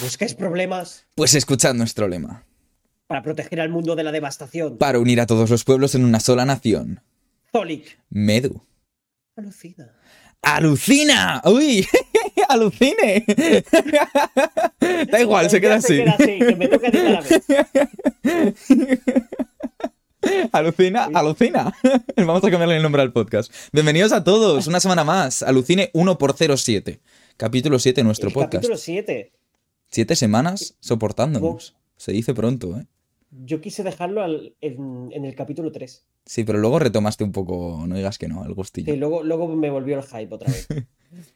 ¿Buscáis problemas? Pues escuchad nuestro lema. Para proteger al mundo de la devastación. Para unir a todos los pueblos en una sola nación. Zolic. Medu. Alucina. ¡Alucina! ¡Uy! ¡Alucine! da igual, se queda. Se queda así, que me toca editar a mí. Alucina, alucina. Vamos a cambiarle el nombre al podcast. Bienvenidos a todos, una semana más. Alucine 1 por 07 Capítulo 7 de nuestro El podcast. Capítulo 7. Siete semanas soportándonos. Se dice pronto, ¿eh? Yo quise dejarlo al- en, en el capítulo 3. Sí, pero luego retomaste un poco, no digas que no, el gustillo. Y luego, luego me volvió el hype otra vez.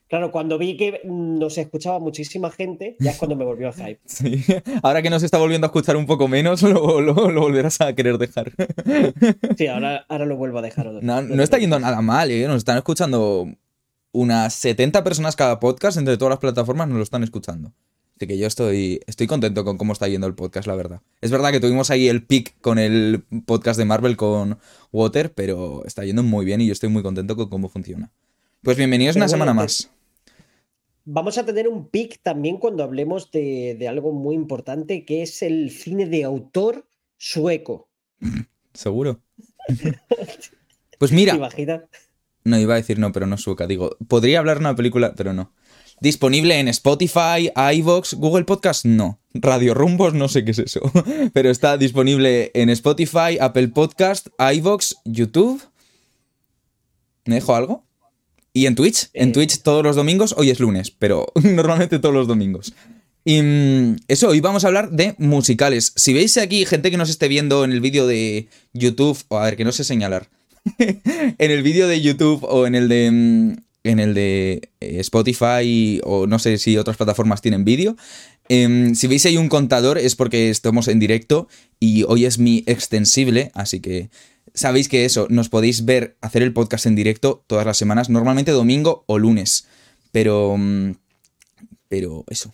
Claro, cuando vi que nos escuchaba muchísima gente, ya es cuando me volvió el hype. Sí. Ahora que nos está volviendo a escuchar un poco menos, lo, lo- lo volverás a querer dejar. Sí, ahora, ahora lo vuelvo a dejar. vez. No, no está yendo nada mal, ¿eh? Nos están escuchando unas 70 personas cada podcast, entre todas las plataformas nos lo están escuchando. Así que yo estoy, estoy contento con cómo está yendo el podcast, la verdad. Es verdad que tuvimos ahí el pick con el podcast de Marvel con Water, pero está yendo muy bien y yo estoy muy contento con cómo funciona. Pues bienvenidos Pero una bueno, semana más. Vamos a tener un pick también cuando hablemos de, de algo muy importante, que es el cine de autor sueco. ¿Seguro? Pues ¿Te mira, imaginas? No, iba a decir no, pero no sueca. Digo, podría hablar una película, pero no. Disponible en Spotify, iVoox, Google Podcast, no. Radio Rumbos, no sé qué es eso. Pero está disponible en Spotify, Apple Podcast, iVoox, YouTube. ¿Me dejo algo? Y en Twitch. En Eh. Twitch todos los domingos. Hoy es lunes, pero normalmente todos los domingos. Y mm, eso, hoy vamos a hablar de musicales. Si veis aquí gente que nos esté viendo en el vídeo de YouTube, o a ver, que no sé señalar. en el vídeo de YouTube o en el de mm, en el de eh, Spotify o no sé si otras plataformas tienen vídeo. Em, si veis ahí un contador es porque estamos en directo y hoy es mi extensible, así que sabéis que eso, nos podéis ver hacer el podcast en directo todas las semanas, normalmente domingo o lunes. Pero mm, pero eso.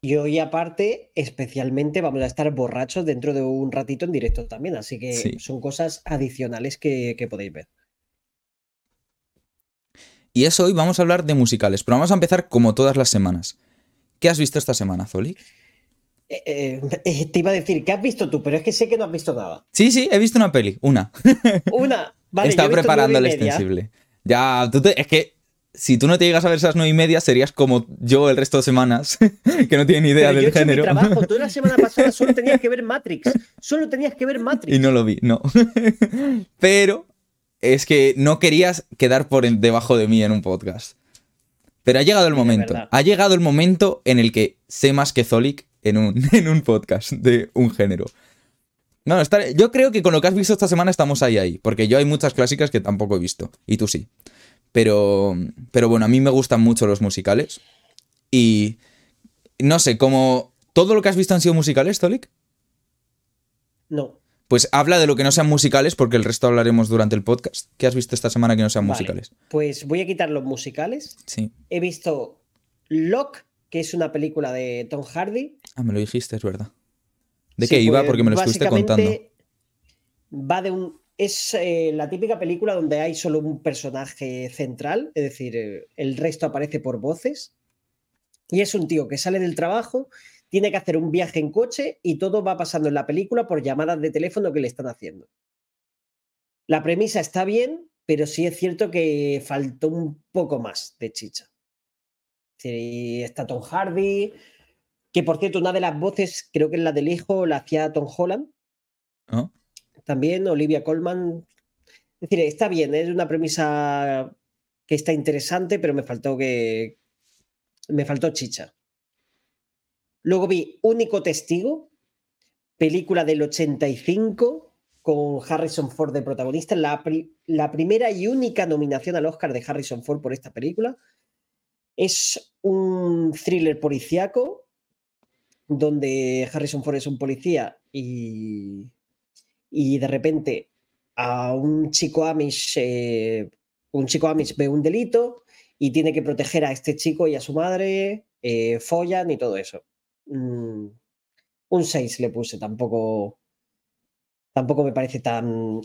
Y hoy aparte, especialmente, vamos a estar borrachos dentro de un ratito en directo también, así que Sí. son cosas adicionales que, que podéis ver. Y eso hoy vamos a hablar de musicales, pero vamos a empezar como todas las semanas. ¿Qué has visto esta semana, Zoli? Eh, eh, eh, te iba a decir, ¿qué has visto tú? Pero es que sé que no has visto nada. Sí, sí, he visto una peli, una. Una, vale, yo Está preparando el extensible. Ya, tú te- es que si tú no te llegas a ver esas nueve y media, serías como yo el resto de semaas, que no tienen ni idea Pero yo he del mi género. trabajo. Tú la semana pasada solo tenías que ver Matrix. Solo tenías que ver Matrix. Y no lo vi, no. Pero es que no querías quedar por debajo de mí en un podcast. Pero ha llegado el momento. Ha llegado el momento en el que sé más que Zolik en un, en un podcast de un género. No, está- yo creo que con lo que has visto esta semana estamos ahí ahí. Porque yo hay muchas clásicas que tampoco he visto. Y tú sí. Pero, pero bueno, a mí me gustan mucho los musicales. Y no sé, como todo lo que has visto han sido musicales, Zolik. No. Pues habla de lo que no sean musicales, porque el resto hablaremos durante el podcast. ¿Qué has visto esta semana que no sean Vale, musicales? Pues voy a quitar los musicales. Sí. He visto Lock, que es una película de Tom Hardy. Ah, me lo dijiste, es verdad. ¿De Sí, qué iba? pues, Porque me lo estuviste contando. Va de un. Es eh, la típica película donde hay solo un personaje central, es decir, eh, el resto aparece por voces. Y es un tío que sale del trabajo, tiene que hacer un viaje en coche y todo va pasando en la película por llamadas de teléfono que le están haciendo. La premisa está bien, pero sí es cierto que faltó un poco más de chicha. Y está Tom Hardy, que por cierto, una de las voces, creo que es la del hijo, la hacía Tom Holland ¿no? también, Olivia Colman. Es decir, está bien, es una premisa que está interesante, pero me faltó que. Me faltó chicha. Luego vi Único Testigo, película del 85, con Harrison Ford de protagonista, la, la primera y única nominación al Oscar de Harrison Ford por esta película. Es un thriller policíaco donde Harrison Ford es un policía y, y de repente a un chico Amish, eh, un chico Amish ve un delito y tiene que proteger a este chico y a su madre, eh, follan y todo eso. Mm, un 6 le puse, tampoco, tampoco me parece tan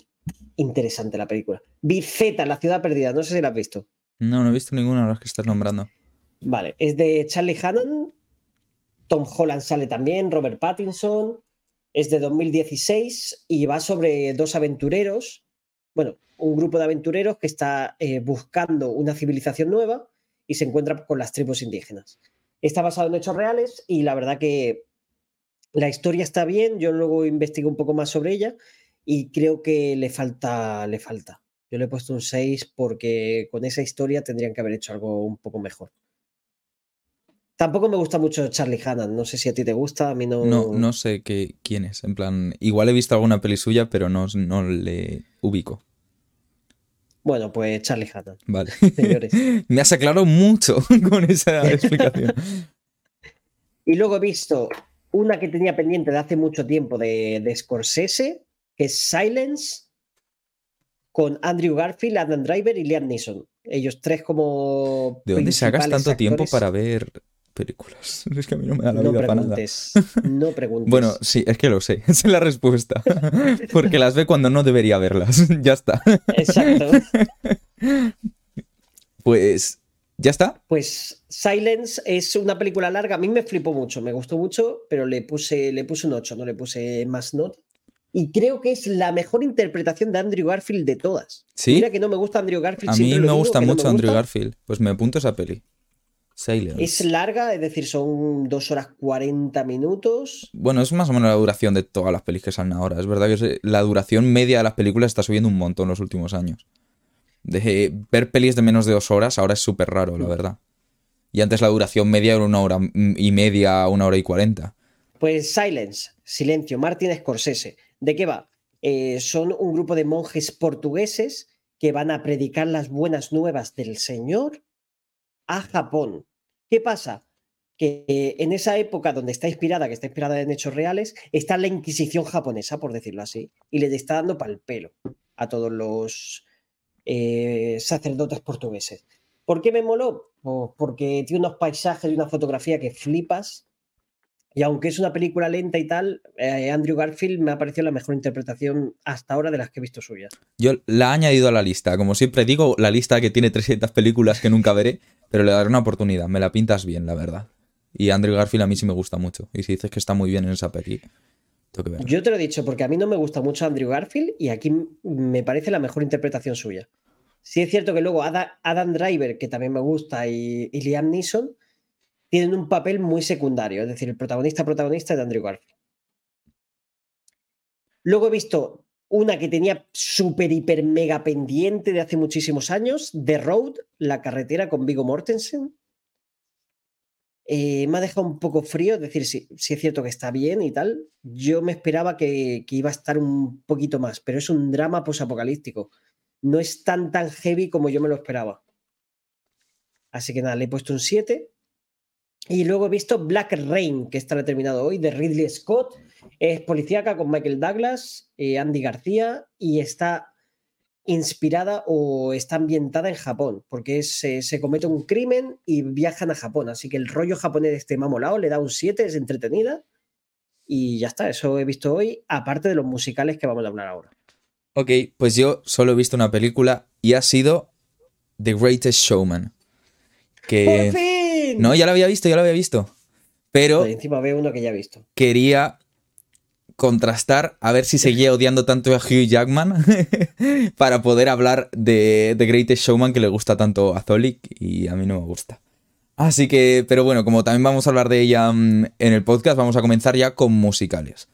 interesante la película. Vi Z, La ciudad perdida, no sé si la has visto. No, no he visto ninguna de las que estás nombrando. Vale, es de Charlie Hannon Tom Holland sale también, Robert Pattinson. Es de 2016 y va sobre dos aventureros, bueno, un grupo de aventureros que está eh, buscando una civilización nueva y se encuentra con las tribus indígenas. Está basado en hechos reales y la verdad que la historia está bien. Yo luego investigué un poco más sobre ella y creo que le falta, le falta. Yo le he puesto un 6 porque con esa historia tendrían que haber hecho algo un poco mejor. Tampoco me gusta mucho Charlie Hannan. No sé si a ti te gusta, a mí no. No, no sé qué, quién es. En plan, igual he visto alguna peli suya, pero no, no le ubico. Bueno, pues Charlie Hannan. Vale. me has aclarado mucho con esa explicación. y luego he visto una que tenía pendiente de hace mucho tiempo de, de Scorsese, que es Silence, con Andrew Garfield, Adam Driver y Liam Neeson. Ellos tres como. ¿De dónde sacas tanto tiempo para ver películas? Es que a mí no me da la vida para nada. No preguntes. bueno, sí, es que lo sé. Esa es la respuesta. Porque las ve cuando no debería verlas. ya está. Exacto. pues. ¿Ya está? Pues Silence es una película larga. A mí me flipó mucho, me gustó mucho, pero le puse, le puse un 8, no le puse más not y creo que es la mejor interpretación de Andrew Garfield de todas. ¿Sí? Mira que no me gusta Andrew Garfield. A mí me gusta mucho Andrew Garfield. Pues me apunto esa peli. Silence. Es larga, es decir, son dos horas 40 minutos. Bueno, es más o menos la duración de todas las pelis que salen ahora. Es verdad que la duración media de las películas está subiendo un montón en los últimos años. De ver pelis de menos de dos horas ahora es súper raro, la mm. verdad. Y antes la duración media era una hora y media, una hora y cuarenta. Pues Silence, Silencio, Martin Scorsese. ¿De qué va? Eh, son un grupo de monjes portugueses que van a predicar las buenas nuevas del Señor a Japón. ¿Qué pasa? Que eh, en esa época donde está inspirada, que está inspirada en hechos reales, está la Inquisición japonesa, por decirlo así, y le está dando pal pelo a todos los eh, sacerdotes portugueses. ¿Por qué me moló? Pues porque tiene unos paisajes y una fotografía que flipas y aunque es una película lenta y tal, eh, Andrew Garfield me ha parecido la mejor interpretación hasta ahora de las que he visto suyas. Yo la he añadido a la lista. Como siempre digo, la lista que tiene 300 películas que nunca veré, pero le daré una oportunidad. Me la pintas bien, la verdad. Y Andrew Garfield a mí sí me gusta mucho. Y si dices que está muy bien en esa peli, tengo que verla. Yo te lo he dicho porque a mí no me gusta mucho Andrew Garfield y aquí me parece la mejor interpretación suya. Sí es cierto que luego Adam Driver, que también me gusta, y Liam Neeson tienen un papel muy secundario, es decir, el protagonista protagonista de Andrew Garfield. Luego he visto una que tenía súper, hiper, mega pendiente de hace muchísimos años, The Road, la carretera con Vigo Mortensen. Eh, me ha dejado un poco frío, es decir, si, es cierto que está bien y tal. Yo me esperaba que, que iba a estar un poquito más, pero es un drama posapocalíptico. No es tan tan heavy como yo me lo esperaba. Así que nada, le he puesto un 7. Y luego he visto Black Rain, que está terminado hoy, de Ridley Scott. Es policíaca con Michael Douglas, eh, Andy García, y está inspirada o está ambientada en Japón, porque se, comete un crimen y viajan a Japón. Así que el rollo japonés de este mamolao le da un 7, es entretenida. Y ya está, eso he visto hoy, aparte de los musicales que vamos a hablar ahora. Ok, pues yo solo he visto una película y ha sido The Greatest Showman. Que... No, ya lo había visto, ya lo había visto. Pero. encima veo uno que ya he visto. Quería contrastar a ver si seguía odiando tanto a Hugh Jackman para poder hablar de The Greatest Showman que le gusta tanto a Zolik y a mí no me gusta. Así que, pero bueno, como también vamos a hablar de ella mm, en el podcast, vamos a comenzar ya con musicales.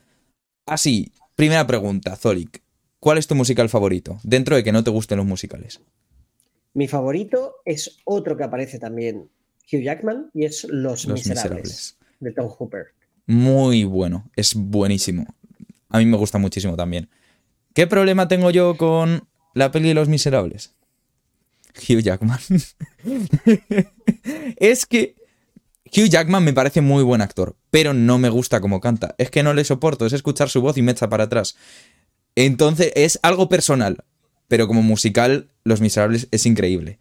Así, primera pregunta, Zolik. ¿Cuál es tu musical favorito? Dentro de que no te gusten los musicales. Mi favorito es otro que aparece también Hugh Jackman y es Los, Miserables, de Tom Hooper. Muy bueno, es buenísimo. A mí me gusta muchísimo también. ¿Qué problema tengo yo con la peli de Los Miserables? Hugh Jackman. es que Hugh Jackman me parece muy buen actor, pero no me gusta cómo canta. Es que no le soporto, es escuchar su voz y me echa para atrás. Entonces es algo personal, pero como musical, Los Miserables es increíble.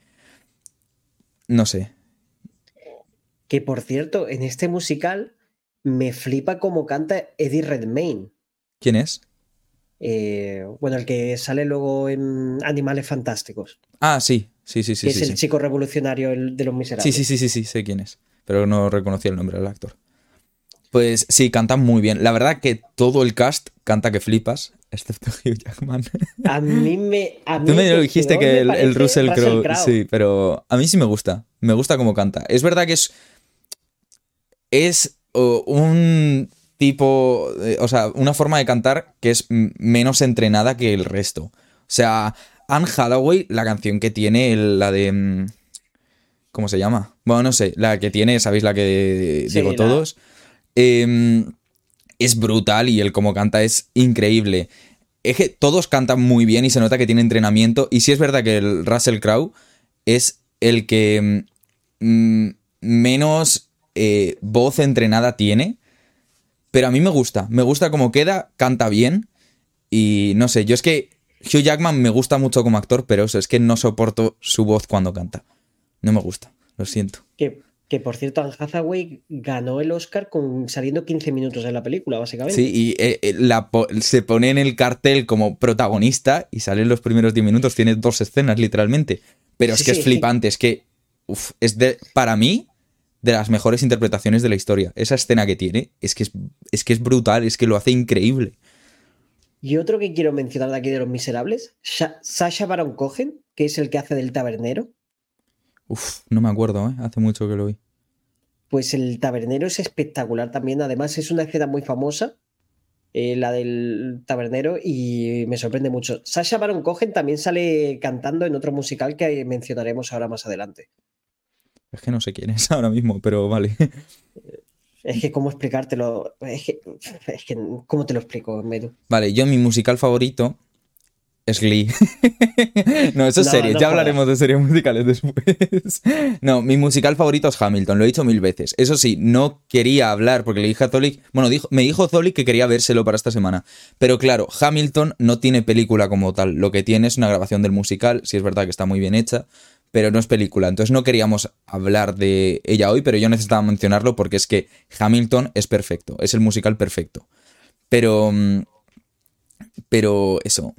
No sé, que por cierto, en este musical me flipa cómo canta Eddie Redmayne. ¿Quién es? Eh, bueno, el que sale luego en Animales Fantásticos. Ah, sí, sí, sí, sí. es el chico revolucionario de los miserables. Sí, sí, sí, sí, sí, sé quién es. Pero no reconocí el nombre del actor. Pues sí, cantan muy bien. La verdad que todo el cast canta que flipas, excepto Hugh Jackman. A mí me. A Tú mí me lo que dijiste que me el, Russell Crowe. Crowe. Sí, pero a mí sí me gusta. Me gusta cómo canta. Es verdad que es. Es un tipo. eh, o sea, una forma de cantar que es menos entrenada que el resto. O sea, Anne Hathaway, la canción que tiene, el- la de. mm, ¿Cómo se llama? Bueno, no sé. La que tiene, ¿sabéis la que Sí, digo la- todos? Em, es brutal y el cómo canta es increíble. Es que todos cantan muy bien y se nota que tiene entrenamiento. Y sí es verdad que el Russell Crowe es el que mm, menos eh, voz entrenada tiene. Pero a mí me gusta. Me gusta cómo queda, canta bien. Y no sé, yo es que Hugh Jackman me gusta mucho como actor, pero eso es que no soporto su voz cuando canta. No me gusta, lo siento. Que, que por cierto, Anne Hathaway ganó el Oscar con saliendo 15 minutos en la película, básicamente. Sí, y eh, eh, la se pone en el cartel como protagonista y sale en los primeros 10 minutos, tiene dos escenas literalmente. Pero es Sí, que sí, es flipante, es que uf, es de, para mí de las mejores interpretaciones de la historia. Esa escena que tiene es que es, es que es brutal, es que lo hace increíble. Y otro que quiero mencionar de aquí de Los Miserables, Sha- Sasha Baron Cohen, que es el que hace del tabernero. Uf, no me acuerdo, ¿eh? hace mucho que lo vi. Pues el tabernero es espectacular también. Además, es una escena muy famosa, eh, la del tabernero, y me sorprende mucho. Sasha Baron Cohen también sale cantando en otro musical que mencionaremos ahora más adelante. Es que no sé quién es ahora mismo, pero vale. Es que, ¿cómo explicártelo? Es que, es que ¿cómo te lo explico, Medu? Vale, yo mi musical favorito es Glee. no, eso es No, serie, no ya hablaremos de series musicales después. no, mi musical favorito es Hamilton, lo he dicho mil veces. Eso sí, no quería hablar porque le dije a Zolik, bueno, dijo, me dijo Zolik que quería vérselo para esta semana. Pero claro, Hamilton no tiene película como tal, lo que tiene es una grabación del musical, si es verdad que está muy bien hecha, pero no es película. Entonces no queríamos hablar de ella hoy, pero yo necesitaba mencionarlo porque es que Hamilton es perfecto, es el musical perfecto. Pero... mm, Pero eso,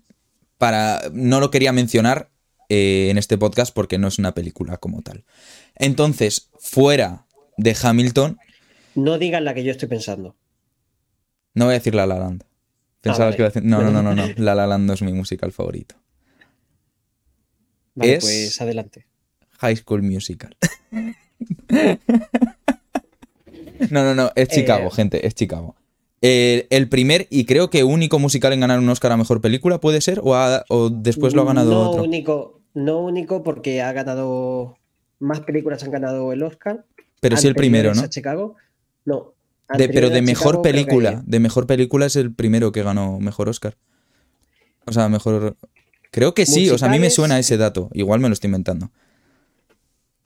para no lo quería mencionar eh, en este podcast porque no es una película como tal. Entonces, fuera de Hamilton, No digas la que yo estoy pensando. no voy a decir La La Land. Pensabas vale. que iba a decir... No, no, no, no, no. La La Land no es mi musical favorito. Vale, Es- pues adelante. High School Musical. no, no, no, es Chicago, Eh. gente, es Chicago. El, el primer y creo que único musical en ganar un Oscar a mejor película, ¿puede ser? ¿O, ha- o después lo ha ganado no otro? Único, no único porque ha ganado. Más películas han ganado el Oscar. Pero sí el primero, ¿no? a Chicago. No. De- pero de mejor Chicago, película, de mejor película es el primero que ganó mejor Oscar. O sea, mejor. Creo que sí, o sea, a mí me suena ese dato. Igual me lo estoy inventando.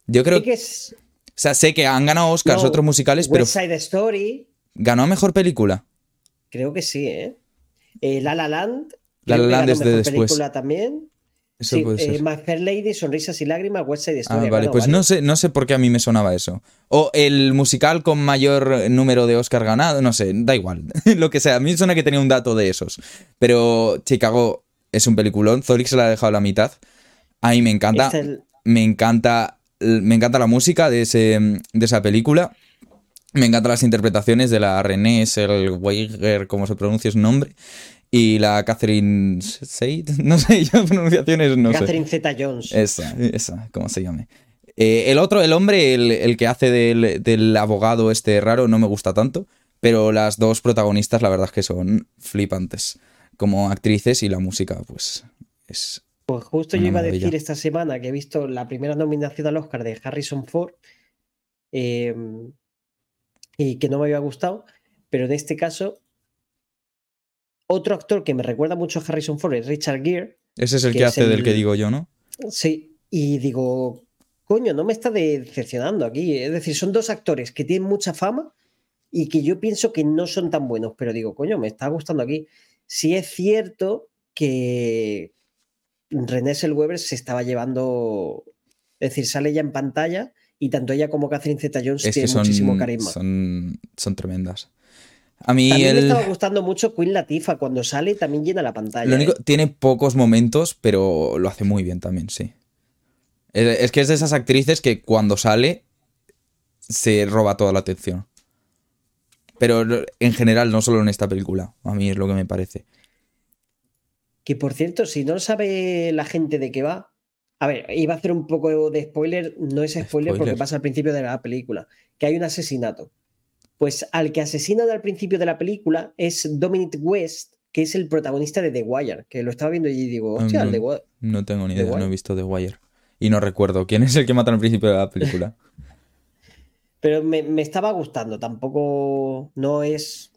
Yo creo que es O sea, sé que han ganado Oscars No, otros musicales, pero West Side Story. ¿ganó mejor película? Creo que sí, ¿eh? Eh, La La Land. La La Land es de mejor después. película también. Eso sí, puede eh, ser. My Fair Lady, Sonrisas y Lágrimas, West Side Story. Ah, vale, pues no sé, no sé por qué a mí me sonaba eso. O el musical con mayor número de Oscar ganado, no sé, da igual. Lo que sea, a mí me suena que tenía un dato de esos. Pero Chicago es un peliculón, Zorik se la ha dejado a la mitad. A mí me encanta, el- me encanta, me encanta la música de, ese, de esa película. Me encantan las interpretaciones de la René Selweger, como se pronuncia su nombre. Y la Catherine Seid, no sé, yo pronunciaciones no sé. Catherine Zeta Jones. Esa, esa, ¿cómo se llame? Eh, el otro, el hombre, el, el que hace del, del abogado este raro, no me gusta tanto. Pero las dos protagonistas, la verdad es que son flipantes. Como actrices y la música, pues es. Pues justo yo iba a decir esta semana que he visto la primera nominación al Oscar de Harrison Ford eh, y que no me había gustado, pero en este caso, otro actor que me recuerda mucho a Harrison Ford es Richard Gere. Ese es el Que hace del el- que digo yo, ¿no? Sí, y digo, coño, no me está decepcionando aquí. Es decir, son dos actores que tienen mucha fama y que yo pienso que no son tan buenos, pero digo, coño, me está gustando aquí. Sí es cierto que René Selweber se estaba llevando, es decir, sale ya en pantalla y tanto ella como Catherine Zeta-Jones tienen son, muchísimo carisma. son, son tremendas. A mí También me estaba gustando mucho Queen Latifah cuando sale y también llena la pantalla. lo único, ¿eh? tiene pocos momentos, pero lo hace muy bien también, sí. Es, es que es de esas actrices que cuando sale se roba toda la atención. Pero en general, no solo en esta película. A mí es lo que me parece. Que por cierto, si no sabe la gente de qué va. A ver, iba a hacer un poco de spoiler. No es spoiler, Spoiler. porque pasa al principio de la película. Que hay un asesinato. Pues al que asesinan al principio de la película es Dominic West, que es el protagonista de The Wire. Que lo estaba viendo y digo, hostia, Ah, el no. The Wire. No tengo ni idea, no he visto The Wire. Y no recuerdo quién es el que matan al principio de la película. Pero me, me estaba gustando. Tampoco no es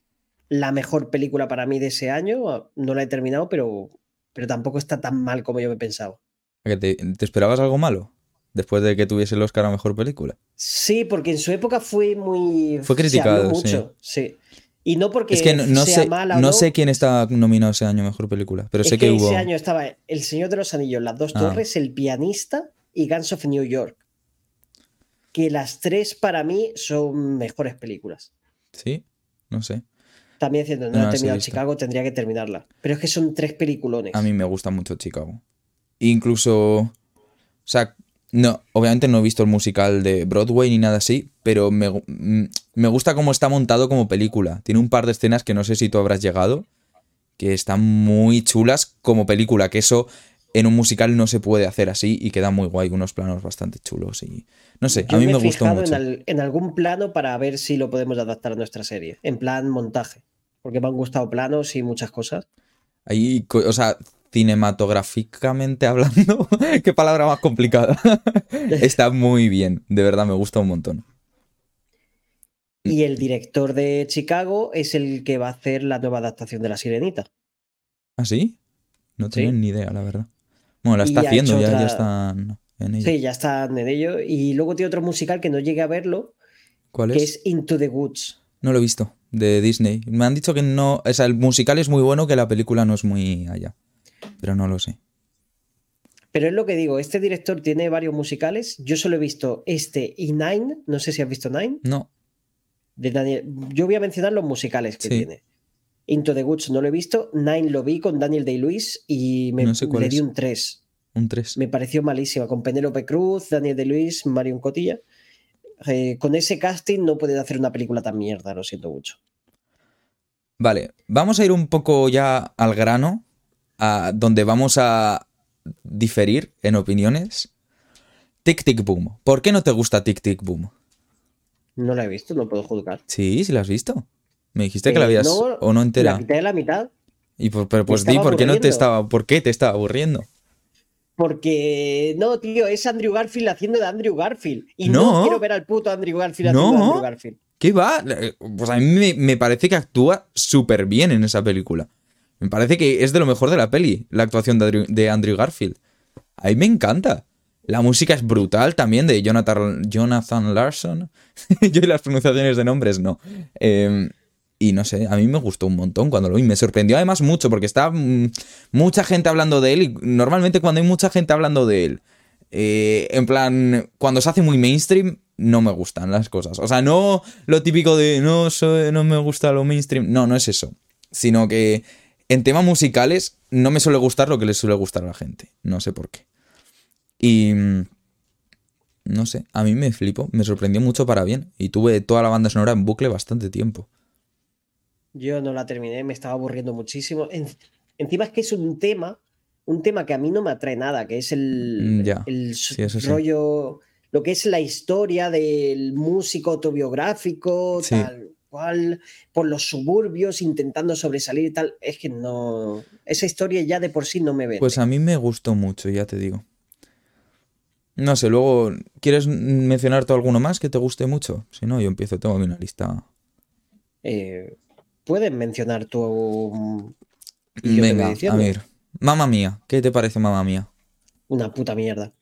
la mejor película para mí de ese año. No la he terminado, pero, pero tampoco está tan mal como yo me pensaba. ¿A que ¿Te, te esperabas algo malo? Después de que tuviese el Oscar a Mejor Película. Sí, porque en su época fue muy. Fue criticado, mucho, sí. Y no porque es que no, no sea sé, mala o no sé quién está nominado ese año Mejor Película, pero es sé que, que, hubo... ese año estaba El Señor de los Anillos, Las Dos Ah. Torres, El Pianista y Guns of New York. Que las tres para mí son mejores películas. Sí, no sé. También diciendo, no, No he terminado. Chicago, tendría que terminarla. Pero es que son tres peliculones. A mí me gusta mucho Chicago. Incluso, o sea, no, obviamente no he visto el musical de Broadway ni nada así, pero me, mm, me gusta cómo está montado como película. Tiene un par de escenas que no sé si tú habrás llegado, que están muy chulas como película, que eso en un musical no se puede hacer así y queda muy guay, unos planos bastante chulos y no sé, Yo a mí me me, he gustó fijado mucho. En, al- en algún plano para ver si lo podemos adaptar a nuestra serie. En plan montaje. Porque me han gustado planos y muchas cosas. Ahí, o sea, cinematográficamente hablando, qué palabra más complicada. Está muy bien, de verdad me gusta un montón. Y el director de Chicago es el que va a hacer la nueva adaptación de La Sirenita. ¿Ah, sí? No Sí. ni idea, la verdad. Bueno, la está ha haciendo, ya, ya otra- están en ello. Sí, ya están en ello. Y luego tiene otro musical que no llegué a verlo, ¿Cuál que es? es Into the Woods. No lo he visto, de Disney. Me han dicho que no, o sea, el musical es muy bueno, que la película no es muy allá. Pero no lo sé. Pero es lo que digo, este director tiene varios musicales. Yo solo he visto este y Nine. No sé si has visto Nine. No, De Daniel. Yo voy a mencionar los musicales que Sí. tiene. Into the Woods no lo he visto. Nine lo vi con Daniel Day-Lewis y me No sé le di es. un 3. Un 3. Me pareció malísima. Con Penélope Cruz, Daniel Day-Lewis, Marion Cotilla. Eh, con ese casting no pueden hacer una película tan mierda, lo siento mucho. Vale, vamos a ir un poco ya al grano, a donde vamos a diferir en opiniones. Tic Tic Boom. ¿Por qué no te gusta Tic Tic Boom? No la he visto, no puedo juzgar. Sí, sí la has visto. Me dijiste que la Eh, habías no, o no La entera. quité de la mitad Y por- pero pues di por qué no te estaba, por qué te estaba aburriendo. Porque no, tío, es Andrew Garfield haciendo de Andrew Garfield. Y no, No. quiero ver al puto Andrew Garfield haciendo de No. Andrew Garfield. ¿Qué va? Pues a mí me, me parece que actúa súper bien en esa película. Me parece que es de lo mejor de la peli, la actuación de Andrew, de Andrew Garfield. A mí me encanta. La música es brutal también de Jonathan, Jonathan Larson. Yo y las pronunciaciones de nombres no. Eh, y no sé, a mí me gustó un montón cuando lo vi. Me sorprendió además mucho porque está mm, mucha gente hablando de él y normalmente cuando hay mucha gente hablando de él, eh, en plan, cuando se hace muy mainstream, no me gustan las cosas. O sea, no lo típico de no, no me gusta lo mainstream. No, no es eso. Sino que en temas musicales no me suele gustar lo que le suele gustar a la gente. No sé por qué. Y... mm, No sé, a mí me flipó, me sorprendió mucho para bien. Y tuve toda la banda sonora en bucle bastante tiempo. Yo no la terminé, me estaba aburriendo muchísimo. En- encima es que es un tema, un tema que a mí no me atrae nada, que es el, Mm, el Sí, eso sí. rollo, lo que es la historia del músico autobiográfico, Sí. tal cual, por los suburbios intentando sobresalir y tal. Es que no. Esa historia ya de por sí no me vende. Pues a mí me gustó mucho, ya te digo. No sé, luego, ¿quieres mencionar tú alguno más que te guste mucho? Si no, yo empiezo, tengo una lista. Eh, Puedes mencionar tu. voy Venga, a ver. Mamma mía, ¿qué te parece Mamma mía? Una puta mierda.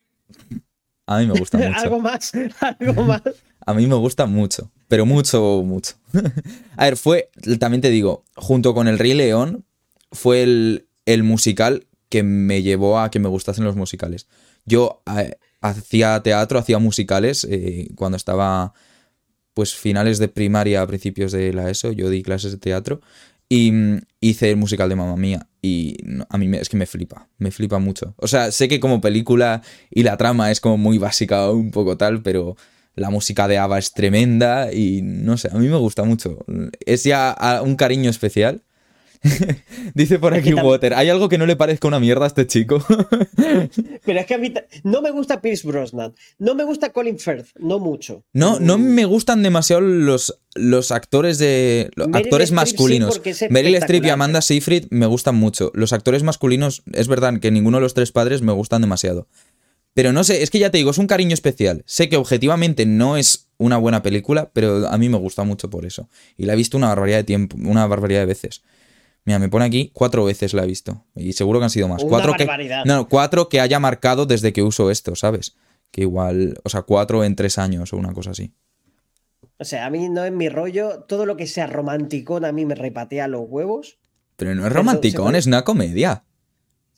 A mí me gusta mucho. algo más, algo más. A mí me gusta mucho, pero mucho, mucho. a ver, fue, también te digo, junto con El Rey León, fue el, el musical que me llevó a que me gustasen los musicales. Yo eh, hacía teatro, hacía musicales eh, cuando estaba, pues, finales de primaria, principios de la ESO, yo di clases de teatro y mm, hice el musical de Mamma Mía y a mí me- es que me flipa, me flipa mucho. O sea, sé que como película y la trama es como muy básica, un poco tal, pero La música de Ava es tremenda y no sé, a mí me gusta mucho. Es ya a- un cariño especial. Dice por aquí Water, ¿hay algo que no le parezca una mierda a este chico? Pero es que a mí no me gusta Pierce Brosnan, no me gusta Colin Firth, no mucho. No, no Mm, me gustan demasiado los, los actores de. Los actores sí, masculinos. es Meryl Streep y. Amanda Seyfried me gustan mucho. Los actores masculinos, es verdad que ninguno de los tres padres me gustan demasiado. Pero no sé, es que ya te digo, es un cariño especial. Sé que objetivamente no es una buena película, pero a mí me gusta mucho por eso. Y la he visto una barbaridad de tiempo, una barbaridad de veces. Mira, me pone aquí cuatro veces la he visto. Y seguro que han sido más. Una cuatro que, no, cuatro que haya marcado desde que uso esto, ¿sabes? Que igual, o sea, cuatro en tres años o una cosa así. O sea, a mí no es mi rollo, todo lo que sea romanticón a mí me repatea los huevos. Pero no es romanticón, es una comedia.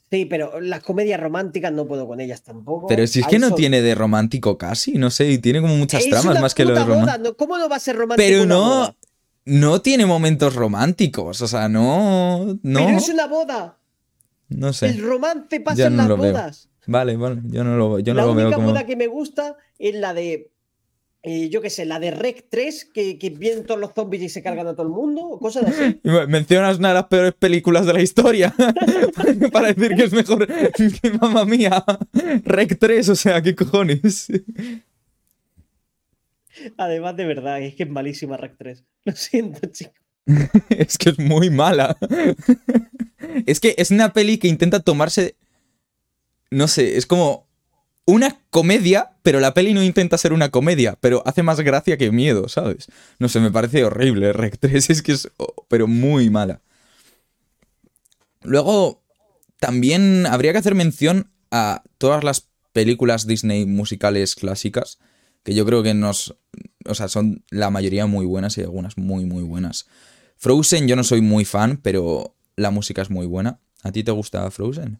Sí, pero las comedias románticas no puedo con ellas tampoco. Pero si es Ahí que no son- tiene de romántico casi, no sé, y tiene como muchas Es tramas más que lo de romántico. ¿no? ¿Cómo no va a ser romántico? Pero no? No tiene momentos románticos, o sea, no, no, Pero es una boda. no El sé. romance pasa Ya en no las veo. bodas. Vale, vale, yo no lo, yo no la lo veo única como... boda que me gusta es la de. eh, yo qué sé, la de Rec 3, que, que vienen todos los zombies y se cargan a todo el mundo, o cosas así. Mencionas una de las peores películas de la historia para decir que es mejor que mamá mía. Rec 3, o sea, ¿qué cojones? Además, de verdad, es que es malísima Rec 3. Lo siento, chicos. Es que es muy mala. Es que es una peli que intenta tomarse. No sé, es como una comedia, pero la peli no intenta ser una comedia, pero hace más gracia que miedo, ¿sabes? No sé, me parece horrible. Rec 3 es que es. pero muy mala. Luego, también habría que hacer mención a todas las películas Disney musicales clásicas, que yo creo que nos. O sea, son la mayoría muy buenas y algunas muy, muy buenas. Frozen yo no soy muy fan, pero la música es muy buena. ¿A ti te gusta Frozen?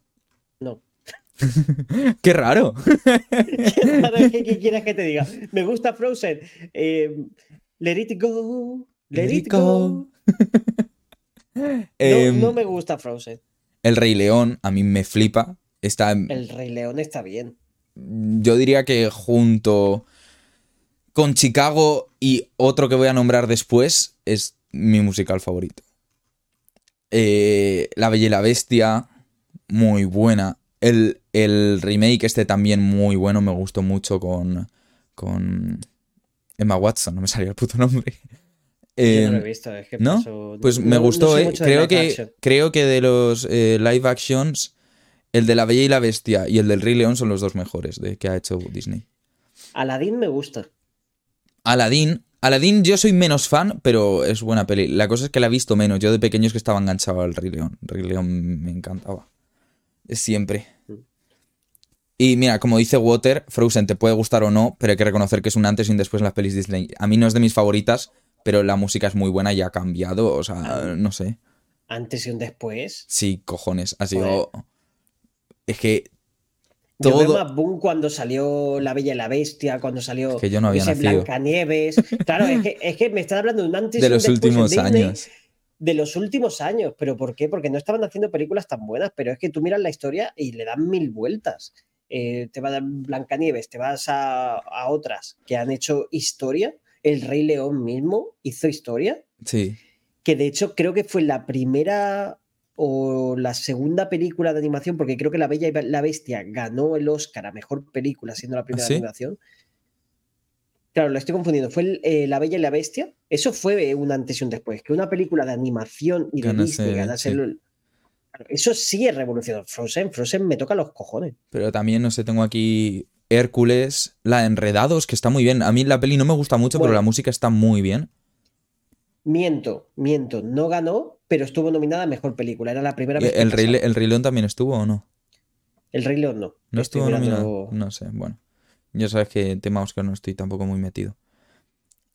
No. ¡Qué raro! ¿Qué, qué quieres que te diga? Me gusta Frozen. Eh, let it go. Let, it go. No, Em, no me gusta Frozen. El Rey León a mí me flipa. Está, El Rey León está bien. yo diría que junto con Chicago y otro que voy a nombrar después es mi musical favorito. Eh, la Bella y la Bestia, muy buena. El, el remake este también muy bueno, me gustó mucho con, con Emma Watson, no me salía el puto nombre. Yo no lo he visto, es que ¿no? paso- Pues me no gustó, eh. Creo que, action. creo que de los eh, live actions, el de La Bella y la Bestia y el del Rey León son los dos mejores de que ha hecho Disney. Aladdin me gusta. Aladdin. Aladdin yo soy menos fan, pero es buena peli. La cosa es que la he visto menos. Yo de pequeño es que estaba enganchado al Rey León. Rey León me encantaba. Siempre. Y mira, como dice Water, Frozen te puede gustar o no, pero hay que reconocer que es un antes y un después en las pelis Disney. A mí no es de mis favoritas, pero la música es muy buena y ha cambiado. O sea, no sé. Antes y un después. Sí, cojones. Ha sido. Es que. Yo veo Todo. más boom cuando salió La Bella y la Bestia, cuando salió Es que yo no había ese nacido. Blancanieves. Claro, es que, es que me están hablando de un antes De y un los últimos Disney, años. De los últimos años. ¿Pero por qué? Porque no estaban haciendo películas tan buenas, pero es que tú miras la historia y le dan mil vueltas. Eh, te va a dar Blancanieves, te vas a, a otras que han hecho historia. El Rey León mismo hizo historia. Sí. que de hecho creo que fue la primera o la segunda película de animación, porque creo que La Bella y la Bestia ganó el Oscar a Mejor Película, siendo la primera ¿sí? animación. Claro, lo estoy confundiendo. Fue el, eh, La Bella y la Bestia. Eso fue un antes y un después. Que una película de animación y de Ganase, Disney ganase sí. el- Claro, Eso sí es revolucionario. Frozen, Frozen me toca los cojones. Pero también, no sé, tengo aquí Hércules, la Enredados, que está muy bien. A mí la peli no me gusta mucho, pero la música está muy bien. Miento, miento. No ganó, pero estuvo nominada a Mejor Película. Era la primera ¿Y vez que ¿El Rey, pasaba. Le- ¿El Rey León también estuvo o no? El Rey León no. ¿No estuvo nominado? No sé, bueno. Ya sabes que tema Oscar no estoy tampoco muy metido.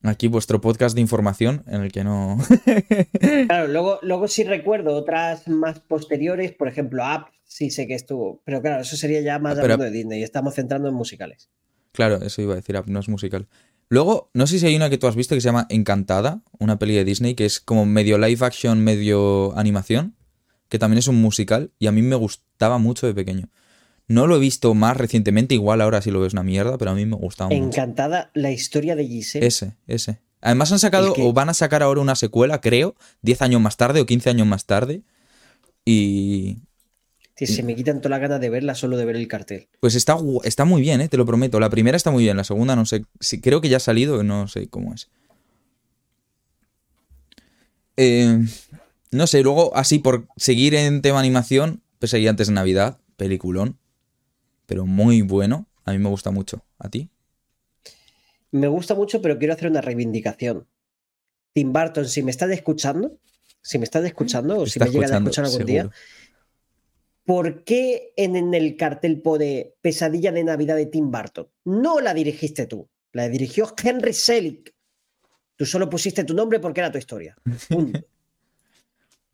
Aquí vuestro podcast de información en el que no... Claro, luego, luego sí recuerdo otras más posteriores, por ejemplo, Up, sí sé que estuvo, pero claro, eso sería ya más Pero- hablando de Disney, estamos centrando en musicales. claro, eso iba a decir, no es musical. Luego, no sé si hay una que tú has visto que se llama Encantada, una peli de Disney que es como medio live action, medio animación, que también es un musical y a mí me gustaba mucho de pequeño. No lo he visto más recientemente, igual ahora sí lo ves una mierda, pero a mí me gustaba mucho. Encantada la historia de Giselle. Ese, ese. Además han sacado, que- o van a sacar ahora una secuela, creo, 10 años más tarde o 15 años más tarde. Y Que se me quitan toda la ganas de verla solo de ver el cartel. pues está, está muy bien, ¿eh? te lo prometo. La primera está muy bien, la segunda no sé, si, creo que ya ha salido, no sé cómo es. Eh, no sé, luego así por seguir en tema animación, pues antes de Navidad, peliculón, pero muy bueno, a mí me gusta mucho. ¿A ti? Me gusta mucho, pero quiero hacer una reivindicación. Tim Burton, si me estás escuchando, si me estás escuchando o si me llegan a escuchar algún día. ¿Por qué en, en el cartel pone Pesadilla de Navidad de Tim Burton? No la dirigiste tú, la dirigió Henry Selick. Tú solo pusiste tu nombre porque era tu historia. Punto.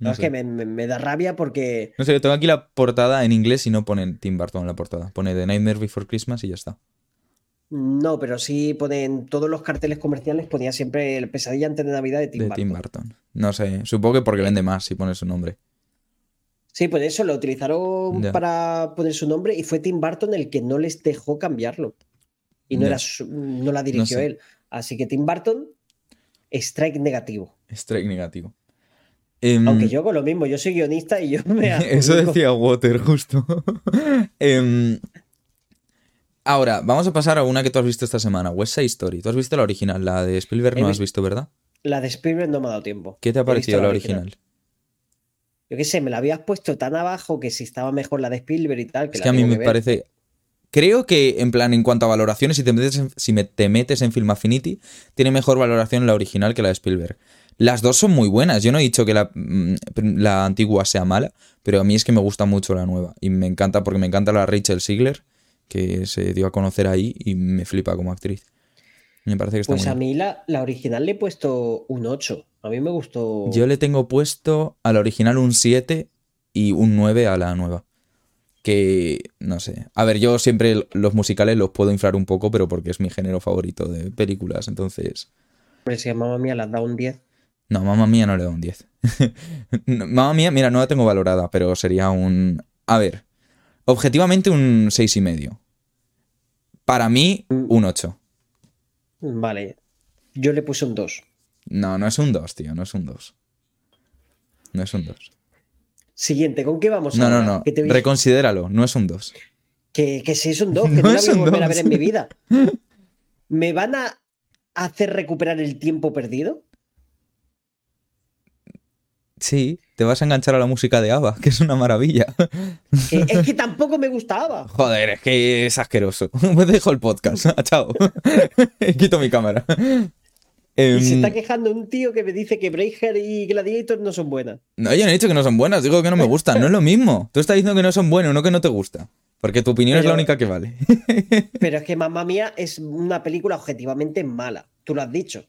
No es sé. que me, me- me da rabia porque No sé, yo tengo aquí la portada en inglés y no ponen Tim Burton en la portada. Pone The Nightmare Before Christmas y ya está. no, pero sí ponen todos los carteles comerciales, ponía siempre el Pesadilla antes de Navidad de Tim de Burton. Tim Burton. No sé, supongo que porque vende más si pone su nombre. Sí, pues eso lo utilizaron para poner su nombre y fue Tim Burton el que no les dejó cambiarlo. Y no, era su- no la dirigió sé. él. Así que Tim Burton, strike negativo. Strike negativo. Em, Aunque yo con lo mismo, yo soy guionista y yo me Eso decía Water, justo. Em, ahora, vamos a pasar a una que tú has visto esta semana, West Side Story. ¿Tú has visto la original? La de Spielberg He no has visto- ¿verdad? La de Spielberg no me ha dado tiempo. ¿Qué te ha parecido la original? Yo qué sé, me la habías puesto tan abajo que si estaba mejor la de Spielberg y tal. Que Es la que a mí me ver. parece... Creo que, en plan, en cuanto a valoraciones, si te metes en, si me- te metes en Film Affinity, tiene mejor valoración la original que la de Spielberg. Las dos son muy buenas. Yo no he dicho que la, mm, la antigua sea mala, pero a mí es que me gusta mucho la nueva. Y me encanta, porque me encanta la Rachel Ziegler, que se dio a conocer ahí y me flipa como actriz. Me parece que está Pues muy a mí la, la original le he puesto un 8. A mí me gustó. Yo le tengo puesto a la original un 7 y un 9 a la nueva. Que, no sé. A ver, yo siempre los musicales los puedo inflar un poco, pero porque es mi género favorito de películas. Entonces, Hombre, si a mamá mía las da un 10. no, mamá mía no le da un 10. No, mamá mía, mira, no la tengo valorada, pero sería un... A ver, objetivamente un 6 y medio. Para mí, un 8. Vale. Yo le puse un 2. No, no es un 2, tío, no es un 2. No es un 2. Siguiente, ¿con qué vamos No, no, ahora? no. Que, te Reconsidéralo, no es un 2. que, que si es un 2, que No no, la voy a volver a ver en mi vida. ¿Me van a hacer recuperar el tiempo perdido? Sí, te vas a enganchar a la música de ABBA, que es una maravilla. Es que tampoco me gustaba. Joder, es que es asqueroso. Me dejo el podcast. Chao. Quito mi cámara. Y se Em, está quejando un tío que me dice que Braveheart y Gladiator no son buenas. no, yo no he dicho que no son buenas, digo que no me gustan. No es lo mismo. Tú estás diciendo que no son buenas, no que no te gusta. Porque tu opinión es la única que vale. Pero es que Mamma Mía es una película objetivamente mala. Tú lo has dicho.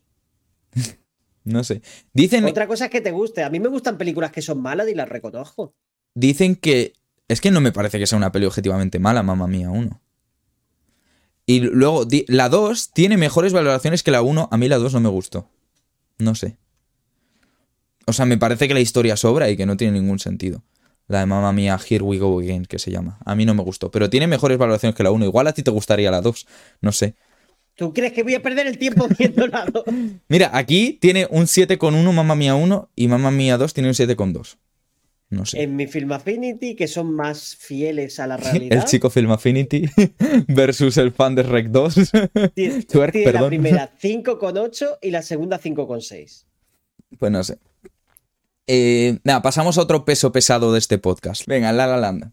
No sé. Dicen, Otra cosa es que te guste. A mí me gustan películas que son malas y las reconozco. dicen que. Es que no me parece que sea una peli objetivamente mala, mamá mía, uno. Y luego, la 2 tiene mejores valoraciones que la 1. A mí la 2 no me gustó. No sé. O sea, me parece que la historia sobra y que no tiene ningún sentido. La de mamá mía, Here We Go Again, que se llama. A mí no me gustó. Pero tiene mejores valoraciones que la 1. Igual a ti te gustaría la 2. No sé. ¿Tú crees que voy a perder el tiempo viendo la dos? Mira, aquí tiene un 7,1 mamá mía 1 y mamá mía 2 tiene un 7,2. No sé. En mi Film Affinity, que son más fieles a la realidad. El chico Film Affinity versus el fan de Rec 2. Tiene, Twerk, tiene la primera 5,8 y la segunda 5,6. Pues no sé. Eh, nada, pasamos a otro peso pesado de este podcast. Venga, La La Land.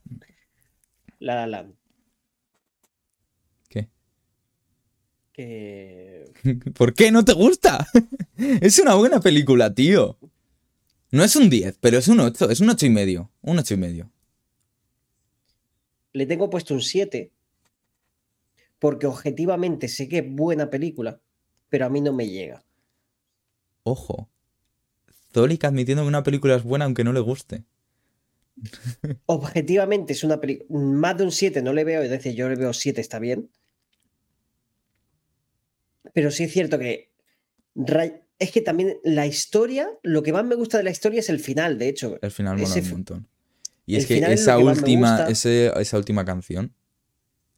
La La Land. ¿Qué? Que... ¿Por qué no te gusta? es una buena película, tío. No es un 10, pero es un 8, es un 8 y medio. Un 8 y medio. Le tengo puesto un 7 porque objetivamente sé que es buena película, pero a mí no me llega. Ojo. Zolik admitiendo que una película es buena aunque no le guste. Objetivamente es una película... Más de un 7 no le veo, es decir, yo le veo 7 está bien. Pero sí es cierto que... Ray- Es que también la historia, lo que más me gusta de la historia es el final, de hecho. El final mola un montón. Y es que es esa última, ese- esa última canción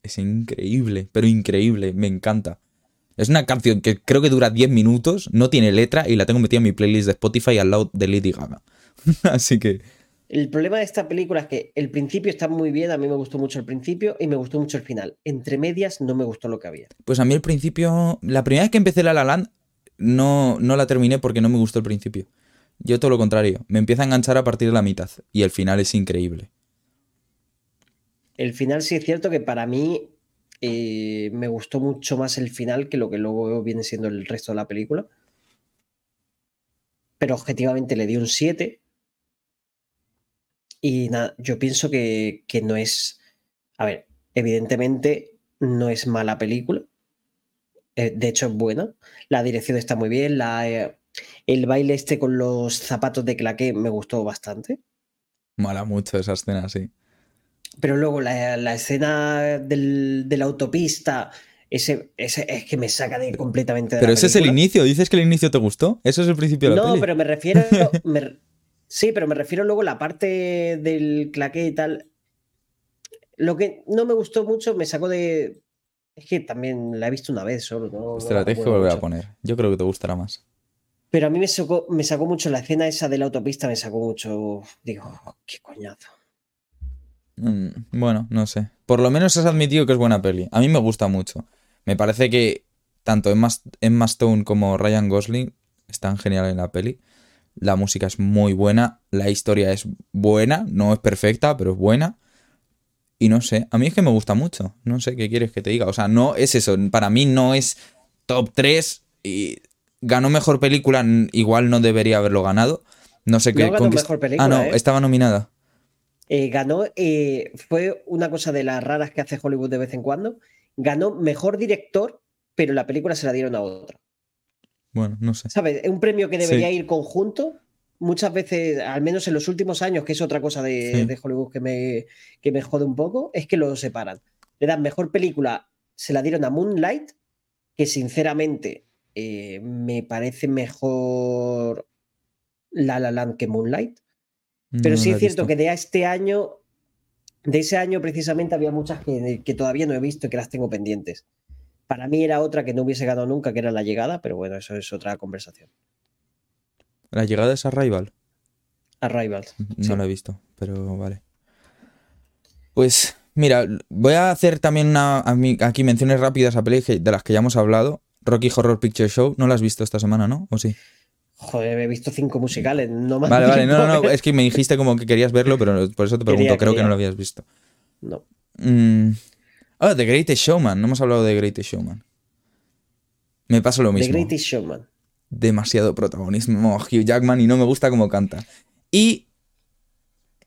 Es increíble, pero increíble, me encanta. Es una canción que creo que dura 10 minutos, no tiene letra y la tengo metida en mi playlist de Spotify al lado de Lady Gaga. Así que... El problema de esta película es que el principio está muy bien, a mí me gustó mucho el principio y me gustó mucho el final. Entre medias no me gustó lo que había. Pues a mí el principio, la primera vez que empecé La La Land no, no la terminé porque no me gustó el principio. Yo todo lo contrario, me empieza a enganchar a partir de la mitad y el final es increíble. El final sí es cierto que para mí eh, me gustó mucho más el final que lo que luego viene siendo el resto de la película. Pero objetivamente le di un 7. Y nada, yo pienso que, que no es. A ver, evidentemente no es mala película. Eh, de hecho, es buena. La dirección está muy bien. La, eh, el baile este con los zapatos de claqué me gustó bastante. Mala mucho esa escena, sí. Pero luego la, la escena del, de la autopista, ese, ese, es que me saca de completamente de Pero la ese es el inicio, dices que el inicio te gustó. Eso es el principio de la No, peli. pero me refiero. me- sí, pero me refiero luego a la parte del claqué y tal. Lo que no me gustó mucho me sacó de. Es que también la he visto una vez solo. No, Pues te la tienes que a poner. Yo creo que te gustará más. Pero a mí me sacó, me sacó mucho la escena esa de la autopista, me sacó mucho. Digo, qué coñazo. Mm, Bueno, no sé. Por lo menos has admitido que es buena peli. A mí me gusta mucho. Me parece que tanto Emma, Emma Stone como Ryan Gosling están geniales en la peli. La música es muy buena, la historia es buena, no es perfecta, pero es buena. Y no sé, a mí es que me gusta mucho. No sé qué quieres que te diga. O sea, no es eso. Para mí no es top 3 y ganó mejor película. Igual no debería haberlo ganado. No sé qué. Ganó con qué- mejor película, Ah, no, ¿eh? estaba nominada. Eh, ganó, eh, fue una cosa de las raras que hace Hollywood de vez en cuando. Ganó mejor director, pero la película se la dieron a otra. Bueno, no sé. ¿Sabes? Un premio que debería Sí. ir conjunto. Muchas veces, al menos en los últimos años, que es otra cosa de, Sí. de Hollywood que me, que me jode un poco, es que lo separan. Le dan mejor película, se la dieron a Moonlight, que sinceramente eh, me parece mejor La La Land que Moonlight. Pero No sí es cierto visto. que de este año, de ese año precisamente, había muchas que, que todavía no he visto y que las tengo pendientes. Para mí era otra que no hubiese ganado nunca, que era La Llegada, pero bueno, eso es otra conversación. La llegada es Arrival. Arrivals. No sí. la he visto, pero vale. Pues mira, voy a hacer también una, aquí menciones rápidas a pelis de las que ya hemos hablado. Rocky Horror Picture Show, no la has visto esta semana, ¿no? ¿O sí? Joder, he visto cinco musicales, no más. Vale, vale, no, no, no, es que me dijiste como que querías verlo, pero por eso te pregunto, Quería, creo que no lo habías visto. No. Mm. Ah, The Greatest Showman, no hemos hablado de Greatest Showman. Me pasa lo The mismo. Greatest Showman. Demasiado protagonismo Hugh Jackman y no me gusta cómo canta. Y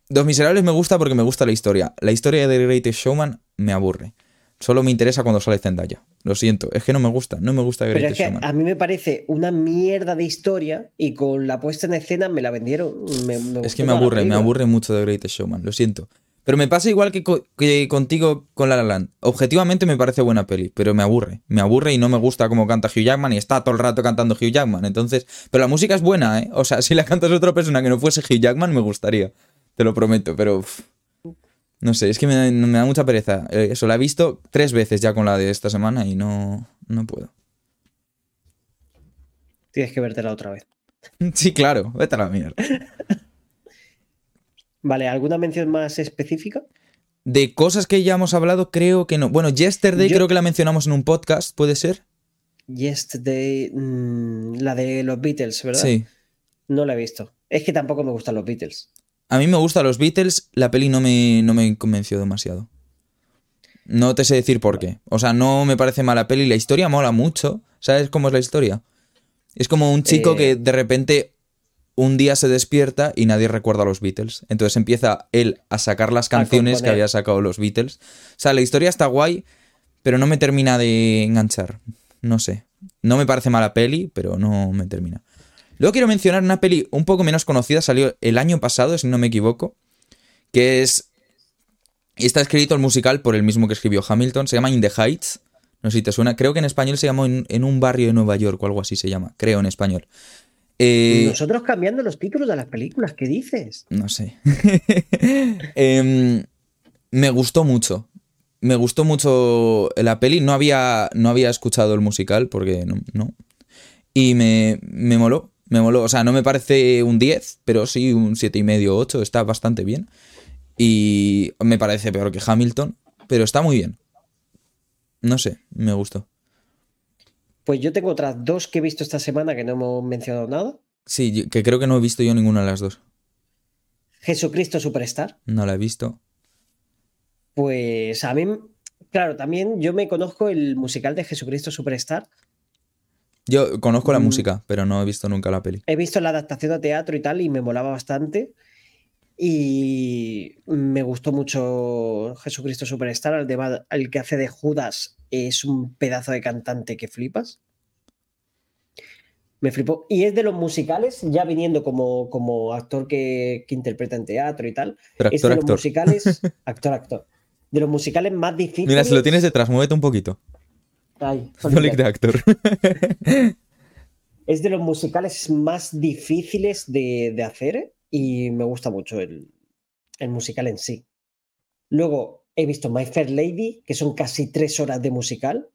Los Miserables me gusta porque me gusta la historia. La historia de The Greatest Showman me aburre. Solo me interesa cuando sale Zendaya. Lo siento, es que no me gusta, no me gusta The Pero es Greatest que Showman. a mí me parece una mierda de historia y con la puesta en escena me la vendieron. me- me Es que me aburre, me aburre mucho The Greatest Showman, lo siento. Pero me pasa igual que, co- que contigo con La La Land. Objetivamente me parece buena peli, pero me aburre. Me aburre y no me gusta cómo canta Hugh Jackman y está todo el rato cantando Hugh Jackman. Entonces, pero la música es buena, ¿eh? O sea, si la cantas otra persona que no fuese Hugh Jackman, me gustaría. Te lo prometo, pero... no sé, es que me, da- me da mucha pereza. Eh, Eso, la he visto tres veces ya con la de esta semana y no, no puedo. Tienes que vértela otra vez. Sí, claro, vete a la mierda. Vale, ¿alguna mención más específica? De cosas que ya hemos hablado, creo que no. Bueno, Yesterday Yo- creo que la mencionamos en un podcast, ¿puede ser? Yesterday, mm, la de los Beatles, ¿verdad? Sí. No la he visto. Es que tampoco me gustan los Beatles. A mí me gustan los Beatles, la peli no me, no me convenció demasiado. No te sé decir por qué. O sea, no me parece mala peli, la historia mola mucho. ¿Sabes cómo es la historia? Es como un chico Eh. que de repente un día se despierta y nadie recuerda a los Beatles. Entonces empieza él a sacar las canciones que había sacado los Beatles. O sea, la historia está guay, pero no me termina de enganchar. No sé. No me parece mala peli, pero no me termina. Luego quiero mencionar una peli un poco menos conocida, salió el año pasado, si no me equivoco, que es... y Está escrito el musical por el mismo que escribió Hamilton, se llama In the Heights, no sé si te suena, creo que en español se llamó en, en un barrio de Nueva York o algo así se llama, creo en español. Eh, Nosotros cambiando los títulos de las películas, ¿qué dices? no sé. Em, me gustó mucho. me gustó mucho la peli. No había, no había escuchado el musical porque no. no. Y me, me moló. Me moló. O sea, no me parece un 10, pero sí un 7,5 o 8. Está bastante bien. Y me parece peor que Hamilton, pero está muy bien. No sé, me gustó. Pues yo tengo otras dos que he visto esta semana que no hemos mencionado nada. Sí, que creo que no he visto yo ninguna de las dos. Jesucristo Superstar. No la he visto. Pues a mí, claro, también yo me conozco el musical de Jesucristo Superstar. Yo conozco la mm. música, pero no he visto nunca la peli. He visto la adaptación a teatro y tal y me molaba bastante. Y me gustó mucho Jesucristo Superstar. Al, el que hace de Judas es un pedazo de cantante que flipas. Me flipó. Y es de los musicales, ya viniendo como, como actor que, interpreta en teatro y tal. es de los musicales. actor, actor de los musicales más difíciles. Mira, si lo tienes detrás, muévete un poquito. Ay, de actor. es de los musicales más difíciles de, hacer y me gusta mucho el, musical en sí. Luego he visto My Fair Lady, que son casi tres horas de musical.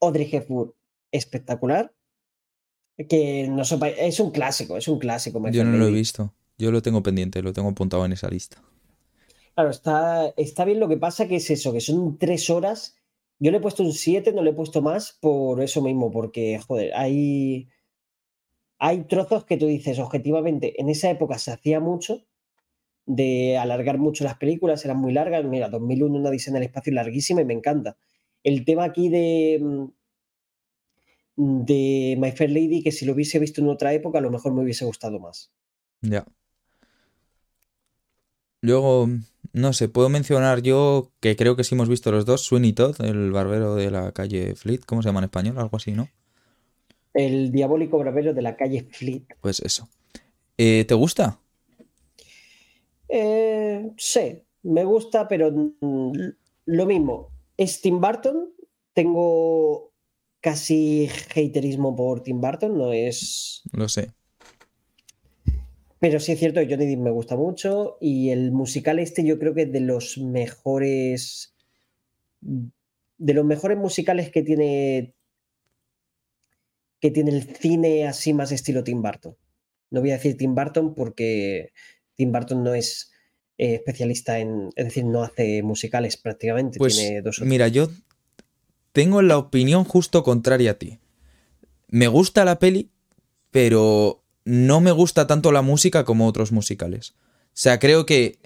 Audrey Hepburn, espectacular. Que no es un clásico, es un clásico. Yo no lo he visto. Yo lo tengo pendiente, lo tengo apuntado en esa lista. Claro, está, está bien lo que pasa que es eso, que son tres horas. Yo le he puesto un 7, no le he puesto más por eso mismo, porque, joder, hay, hay trozos que tú dices, objetivamente, en esa época se hacía mucho de alargar mucho las películas, eran muy largas. Mira, 2001, una diseña en el espacio larguísima y me encanta. El tema aquí de, mm, de My Fair Lady, que si lo hubiese visto en otra época, a lo mejor me hubiese gustado más. Ya. Luego, no sé, puedo mencionar yo que creo que sí hemos visto los dos, Sweeney Todd, el barbero de la calle Fleet, ¿cómo se llama en español? Algo así, ¿no? El diabólico barbero de la calle Fleet. Pues eso. Eh, ¿Te gusta? Eh, sí, me gusta, pero lo mismo. Es Tim Burton, tengo casi haterismo por Tim Burton, no es... Lo sé. Pero sí es cierto que Johnny Depp me gusta mucho y el musical este yo creo que es de los mejores de los mejores musicales que tiene que tiene el cine así más estilo Tim Burton. No voy a decir Tim Burton porque Tim Burton no es eh, especialista en, es decir, no hace musicales prácticamente. Pues mira, yo tengo la opinión justo contraria a ti. Me gusta la peli, pero no me gusta tanto la música como otros musicales. O sea, creo que...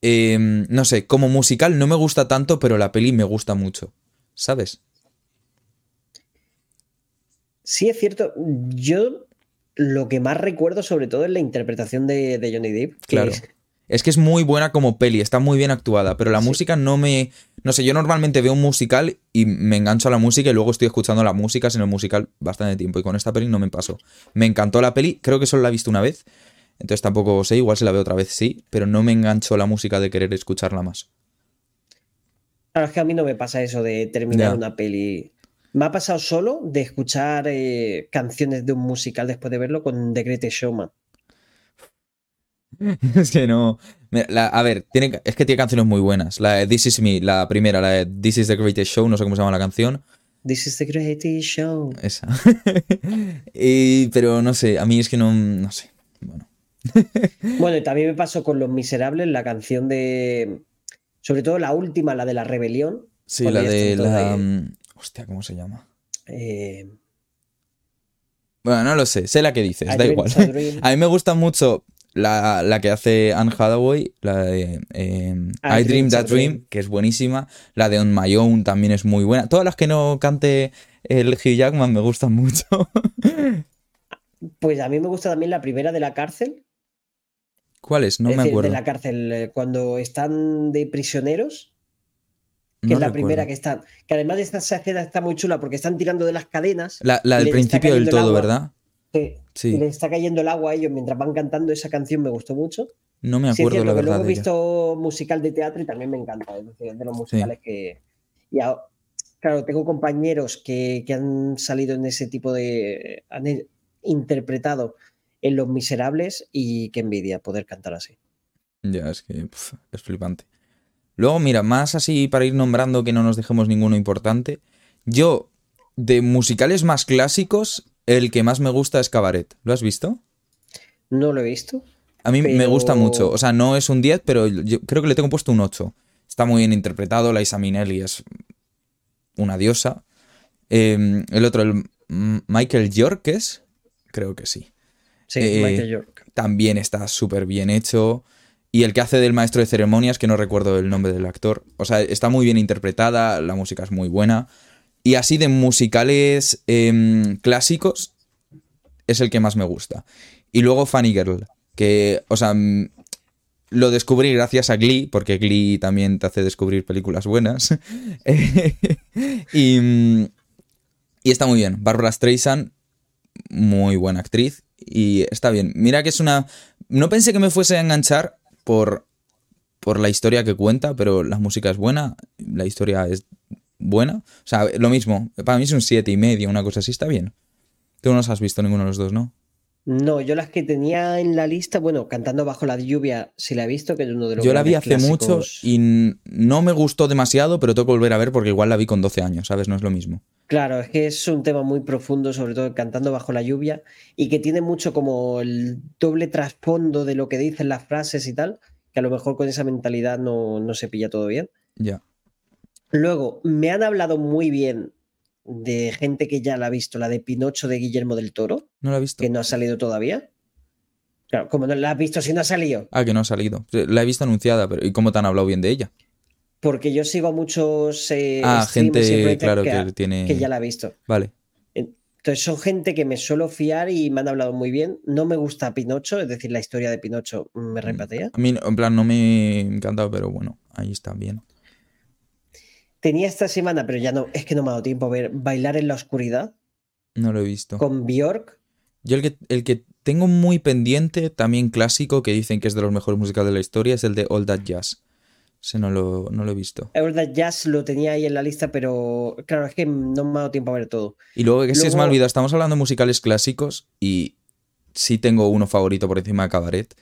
Em, no sé, como musical no me gusta tanto, pero la peli me gusta mucho. ¿Sabes? Sí, es cierto. Yo lo que más recuerdo sobre todo es la interpretación de, Johnny Depp. claro. Es que es muy buena como peli, está muy bien actuada, pero la música no me... No sé, yo normalmente veo un musical y me engancho a la música y luego estoy escuchando la música en el musical bastante tiempo y con esta peli no me pasó. Me encantó la peli, creo que solo la he visto una vez, entonces tampoco sé, igual si la veo otra vez sí, pero no me engancho la música de querer escucharla más. Claro, es que a mí no me pasa eso de terminar una peli. Me ha pasado solo de escuchar eh, canciones de un musical después de verlo con The Greatest Showman. es que no. a ver, tiene, es que tiene canciones muy buenas. La de This Is Me, la primera, la de This Is the Greatest Show, no sé cómo se llama la canción. This is the greatest show. Esa. pero no sé, a mí es que no. No sé. Bueno. bueno, y también me pasó con Los Miserables, la canción de. Sobre todo la última, la de la rebelión. Sí, la de la. Mm, hostia, ¿cómo se llama? Eh... Bueno, no lo sé, sé la que dices, da igual. A mí me gusta mucho la, que hace Anne Hathaway, la de em, I, Dream That Dream, que es buenísima. La de On My Own también es muy buena. Todas las que no cante el Hugh Jackman me gustan mucho. pues a mí me gusta también la primera de la cárcel. ¿Cuál es? No me acuerdo. De la cárcel, eh, cuando están de prisioneros. Que es la primera que están. Que además de esta escena está muy chula porque están tirando de las cadenas. La, del principio del todo, ¿verdad? Sí. Le está cayendo el agua a ellos mientras van cantando esa canción, me gustó mucho. No me acuerdo la verdad. Luego he visto musical de teatro y también me encanta. Es decir, de los musicales que. Y claro, tengo compañeros que, han salido en ese tipo de. han interpretado en Los Miserables y qué envidia poder cantar así. Ya, es que es flipante. Luego, mira, más así para ir nombrando que no nos dejemos ninguno importante. Yo, de musicales más clásicos, el que más me gusta es Cabaret. ¿Lo has visto? No lo he visto. A mí me gusta mucho. O sea, no es un 10, pero yo creo que le tengo puesto un 8. Está muy bien interpretado. Liza Minnelli es una diosa. Eh, el otro, el Michael York, ¿es? Creo que sí. Sí, Eh, Michael York. También está súper bien hecho. Y el que hace del maestro de ceremonias, que no recuerdo el nombre del actor. O sea, está muy bien interpretada, la música es muy buena. Y así de musicales em, clásicos, es el que más me gusta. Y luego Funny Girl, que, o sea, mm, lo descubrí gracias a Glee, porque Glee también te hace descubrir películas buenas. y, mm, y está muy bien. Barbara Streisand, muy buena actriz. Y está bien. Mira que es una... No pensé que me fuese a enganchar por, por la historia que cuenta, pero la música es buena, la historia es buena. O sea, lo mismo. Para mí es un siete y medio, una cosa así, está bien. Tú no has visto ninguno de los dos, ¿no? No, yo las que tenía en la lista, bueno, Cantando bajo la lluvia, sí la he visto, que es uno de los Yo la vi hace mucho clásicos. y n- no me gustó demasiado, pero tengo que volver a ver porque igual la vi con 12 años, ¿sabes? No es lo mismo. Claro, es que es un tema muy profundo, sobre todo Cantando bajo la lluvia, y que tiene mucho como el doble trasfondo de lo que dicen las frases y tal, que a lo mejor con esa mentalidad no, no se pilla todo bien. Ya. Luego, me han hablado muy bien de gente que ya la ha visto, la de Pinocho de Guillermo del Toro, ¿No la he visto? que no ha salido todavía. Claro, como no la has visto si no ha salido? Ah, que no ha salido. La he visto anunciada, pero ¿y cómo te han hablado bien de ella? Porque yo sigo a muchos eh, ah, gente, claro, que, tiene... que ya la ha visto. Vale. Entonces son gente que me suelo fiar y me han hablado muy bien. No me gusta Pinocho, es decir, la historia de Pinocho me repatea. A mí, en plan, no me encanta, pero bueno, ahí está bien. Tenía esta semana, pero ya no, es que no me ha dado tiempo a ver Bailar en la oscuridad No lo he visto. con Bjork. Yo el que, el que tengo muy pendiente, también clásico, que dicen que es de los mejores musicales de la historia, es el de All That Jazz. Ese no lo, no lo he visto. Es verdad, Jazz lo tenía ahí en la lista, pero claro, es que no me ha dado tiempo a ver todo. Y luego, que si se me olvidado, estamos hablando de musicales clásicos y sí tengo uno favorito por encima de Cabaret,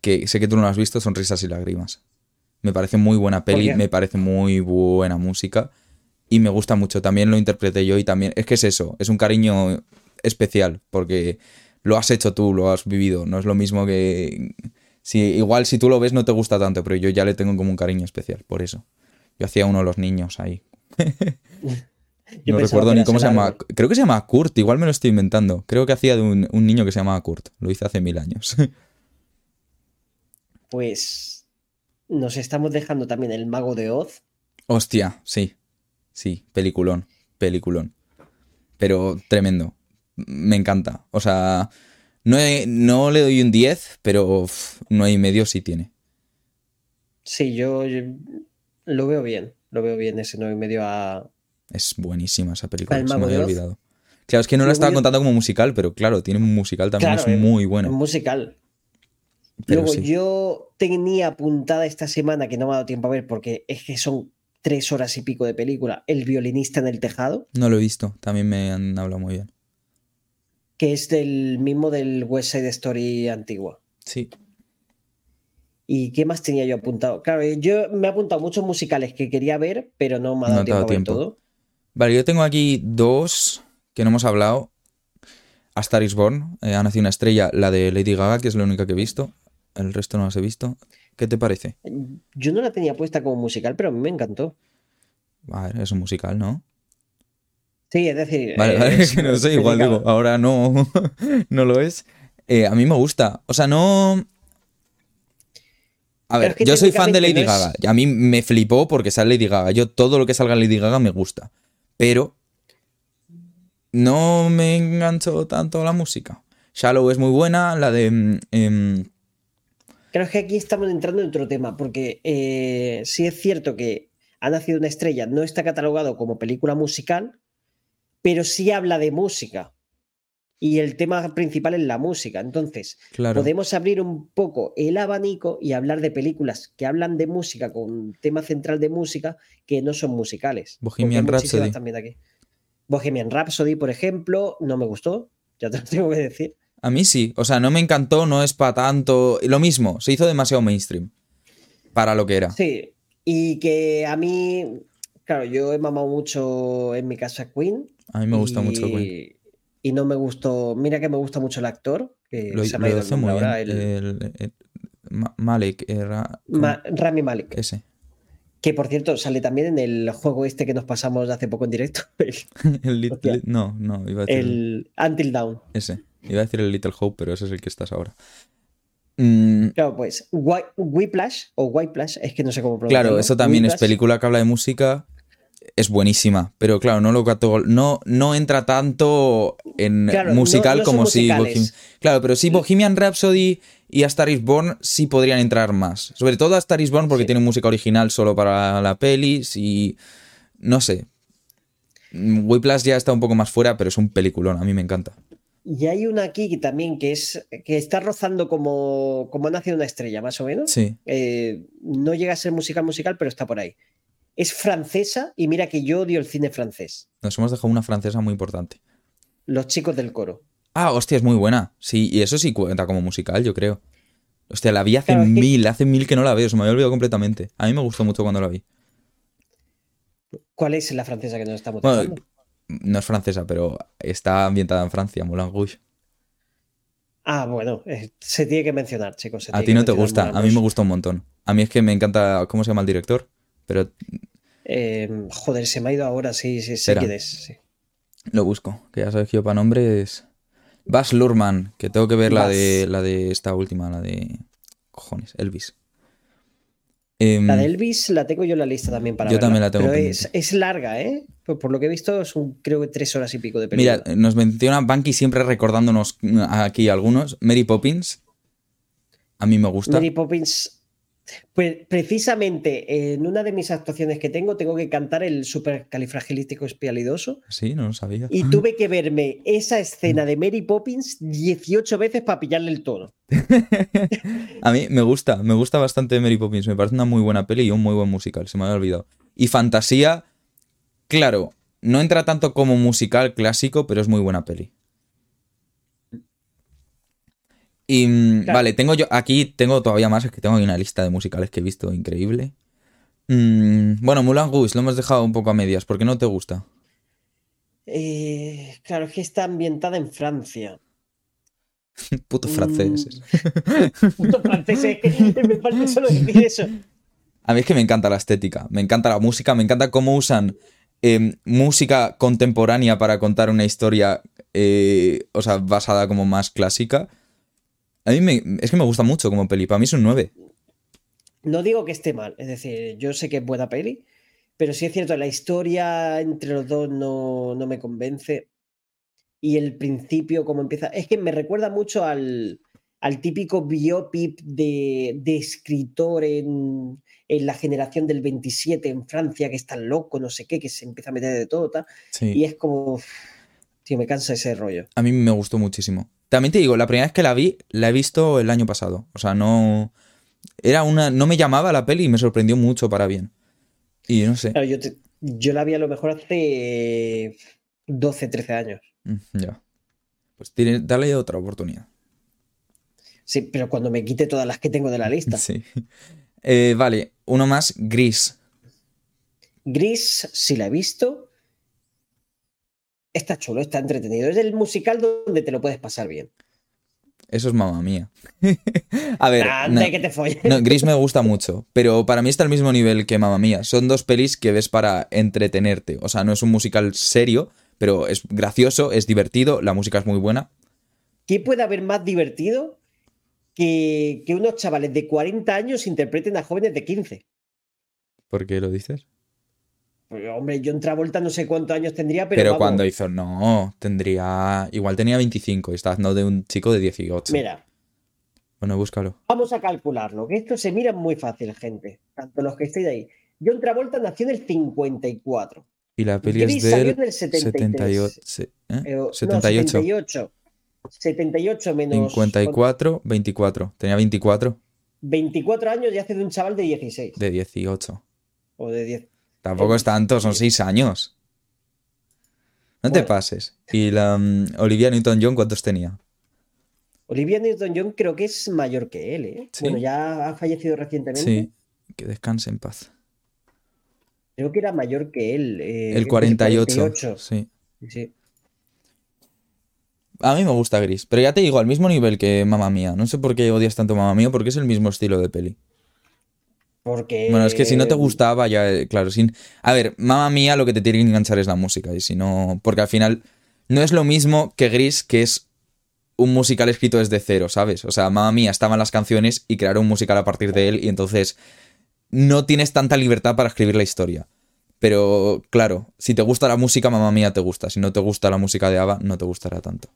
que sé que tú no lo has visto, son Risas y Lágrimas. Me parece muy buena peli, me parece muy buena música y me gusta mucho. También lo interpreté yo y también... Es que es eso, es un cariño especial porque lo has hecho tú, lo has vivido. No es lo mismo que... Si, igual si tú lo ves no te gusta tanto, pero yo ya le tengo como un cariño especial, por eso. Yo hacía uno de los niños ahí. Yo no recuerdo ni cómo se llama. Creo que se llama Kurt, igual me lo estoy inventando. Creo que hacía de un, un niño que se llamaba Kurt. Lo hice hace mil años. Pues nos estamos dejando también el mago de Oz. Hostia, sí. Sí, peliculón. Peliculón. Pero tremendo. Me encanta. O sea, no, he- no le doy un 10, pero uf, un 9 y medio sí tiene. Sí, yo, yo lo veo bien. Lo veo bien ese 9 y medio a. Es buenísima esa película. ¿El Se me había olvidado. Claro, es que no la estaba contando como musical, pero claro, tiene un musical también, Claro, es eh, muy bueno. musical. Pero Luego sí. yo tenía apuntada esta semana que no me ha dado tiempo a ver porque es que son tres horas y pico de película, El violinista en el tejado, No lo he visto, también me han hablado muy bien. que es del mismo del West Side Story antigua. Sí. ¿Y qué más tenía yo apuntado? Claro, eh, yo me he apuntado muchos musicales que quería ver, pero no me ha dado tiempo a ver tiempo. todo. Vale, yo tengo aquí dos que no hemos hablado. A Star is Born, eh, ha nacido una estrella, la de Lady Gaga, que es la única que he visto. El resto no las he visto. ¿Qué te parece? Yo no la tenía puesta como musical, pero a mí me encantó. Ver, es un musical, ¿no? Sí, es decir, Vale, eh, vale, es- que no sé, igual digo, ahora no, no lo es. Eh, a mí me gusta. O sea, no. A ver, es que yo soy fan de Lady no es- Gaga. y A mí me flipó porque sale Lady Gaga. Yo todo lo que salga Lady Gaga me gusta. Pero no me enganchó tanto la música. Shallow es muy buena, la de. mm, em, Creo que aquí estamos entrando en otro tema, porque eh, sí es cierto que Ha nacido una estrella no está catalogado como película musical, pero sí habla de música. Y el tema principal es la música. Entonces, claro. podemos abrir un poco el abanico y hablar de películas que hablan de música con tema central de música que no son musicales. Bohemian Rhapsody. También aquí. Bohemian Rhapsody, por ejemplo, no me gustó, ya te lo tengo que decir. A mí sí. O sea, no me encantó, no es para tanto. Lo mismo, se hizo demasiado mainstream. Para lo que era. Sí, Y que a mí, claro, yo he mamado mucho en mi casa Queen. A mí me gusta y, mucho Queen. Y no me gustó. Mira que me gusta mucho el actor. Que Lo, se me lo hace muy bien. ahora, el- el- el- Ma- Malek era. ¿cómo? Ma- Rami Malek. Ese. Que por cierto, sale también en el juego este que nos pasamos hace poco en directo. El, El no, no, iba a decir el Until Dawn. ese. Iba a decir el Little Hope, pero ese es el que estás ahora. Mm, Claro, pues Whi- Whiplash o Whiplash, es que no sé cómo pronunciarlo. claro, eso también es película que habla de música. Es buenísima, pero claro, no lo no, no entra tanto en Claro, musical no como si musicales. Bohem- Claro, pero sí Bohemian Rhapsody y A Star is Born sí podrían entrar más. Sobre todo A Star is Born porque Sí. tiene música original solo para la peli y no sé. Whiplash ya está un poco más fuera, pero es un peliculón, a mí me encanta. Y hay una aquí que también que es que está rozando como, como ha nacido una estrella, más o menos. Sí. Eh, no llega a ser musical musical, pero está por ahí. Es francesa y mira que yo odio el cine francés. Nos hemos dejado una francesa muy importante. Los chicos del coro. Ah, hostia, es muy buena. Sí, y eso sí cuenta como musical, yo creo. Hostia, la vi hace Claro, es que- mil, hace mil que no la veo, se me había olvidado completamente. A mí me gustó mucho cuando la vi. ¿Cuál es la francesa que nos estamos Bueno, dejando? No es francesa, pero está ambientada en Francia, Moulin Rouge. Ah, bueno, eh, se tiene que mencionar, chicos. se A ti no te gusta, Moulin a mí me gusta un montón. A mí es que me encanta, ¿cómo se llama el director? Pero Eh, joder, se me ha ido ahora, sí, sí, sé quién es. sí. lo busco, que ya sabes que yo para nombre es... Bas Luhrmann, que tengo que ver la de, la de esta última, la de... Cojones, Elvis. Em, La de Elvis la tengo yo en la lista también para Yo verla, también la tengo Pero es, es larga, ¿eh? Por, por lo que he visto, son creo que tres horas y pico de película. Mira, nos menciona Banky siempre recordándonos aquí algunos. Mary Poppins. A mí me gusta. Mary Poppins. Pues precisamente en una de mis actuaciones que tengo, tengo que cantar el supercalifragilístico espialidoso. Sí, no lo sabía. Y tuve que verme esa escena de Mary Poppins 18 veces para pillarle el tono. A mí me gusta, me gusta bastante Mary Poppins. Me parece una muy buena peli y un muy buen musical. Se me había olvidado. Y Fantasía, claro, no entra tanto como musical clásico, pero es muy buena peli. Y mm, Claro. vale, tengo yo aquí, tengo todavía más, es que tengo una lista de musicales que he visto increíble. Mm, bueno, Moulin Rouge lo hemos dejado un poco a medias. ¿Por qué no te gusta? Eh, claro, es que está ambientada en Francia. Putos Mm. franceses. Puto francés, es que me falta solo decir eso. A mí es que me encanta la estética, me encanta la música, me encanta cómo usan eh, música contemporánea para contar una historia, eh, o sea, basada como más clásica. A mí me, es que me gusta mucho como peli, para mí es un 9. No digo que esté mal, es decir, yo sé que es buena peli, pero sí es cierto, la historia entre los dos no, no me convence. Y el principio, como empieza, es que me recuerda mucho al, al típico biopic de, de escritor en, en la generación del 27 en Francia, que está loco, no sé qué, que se empieza a meter de todo, tal, Sí. y es como, tío, me cansa ese rollo. A mí me gustó muchísimo. También te digo, la primera vez que la vi, la he visto el año pasado. O sea, no. Era una. No me llamaba la peli y me sorprendió mucho para bien. Y no sé. Claro, yo, te- yo la vi a lo mejor hace 12, 13 años. Mm, Ya. Pues tiene, dale otra oportunidad. Sí, pero cuando me quite todas las que tengo de la lista. Sí. Eh, vale, uno más, Gris. Gris, si la he visto, está chulo, está entretenido. Es el musical donde te lo puedes pasar bien. Eso es mamá mía. A ver, no, que te no, Gris me gusta mucho, pero para mí está al mismo nivel que Mamma Mía. Son dos pelis que ves para entretenerte. O sea, no es un musical serio, pero es gracioso, es divertido, la música es muy buena. ¿Qué puede haber más divertido que, que unos chavales de 40 años interpreten a jóvenes de 15? ¿Por qué lo dices? Pues, hombre, yo en Travolta no sé cuántos años tendría, pero, Pero, vamos, cuando hizo, no, tendría. Igual tenía 25 y está haciendo de un chico de 18. Mira, Bueno, búscalo. vamos a calcularlo, que esto se mira muy fácil, gente. Tanto los que estéis ahí. John Travolta nació en el 54. Y la peli Gris es salió del en el 73. 78. se- ¿eh? Pero, no, 78. 78. 78 menos 54, 24. Tenía 24 24 años y hace de un chaval de 16. de 18. O de 10. Tampoco es tanto, son 6 años. No te Bueno. pases. ¿Y la mm, Olivia Newton-John cuántos tenía? Olivia Newton-John creo que es mayor que él, ¿eh? Sí. Bueno, ya ha fallecido recientemente. Sí, que descanse en paz. Creo que era mayor que él. eh, El 48. Sí. Sí. A mí me gusta Gris, pero ya te digo, al mismo nivel que Mamma Mía. No sé por qué odias tanto Mamma Mía, porque es el mismo estilo de peli. Porque. Bueno, es que si no te gustaba, ya, eh, claro, sin. A ver, Mamma Mía lo que te tiene que enganchar es la música, y si no. Porque al final no es lo mismo que Gris, que es un musical escrito desde cero, ¿sabes? O sea, Mamma Mía estaban las canciones y crearon un musical a partir de él, y entonces no tienes tanta libertad para escribir la historia. Pero claro, si te gusta la música, Mamma Mía te gusta. Si no te gusta la música de Ava, no te gustará tanto.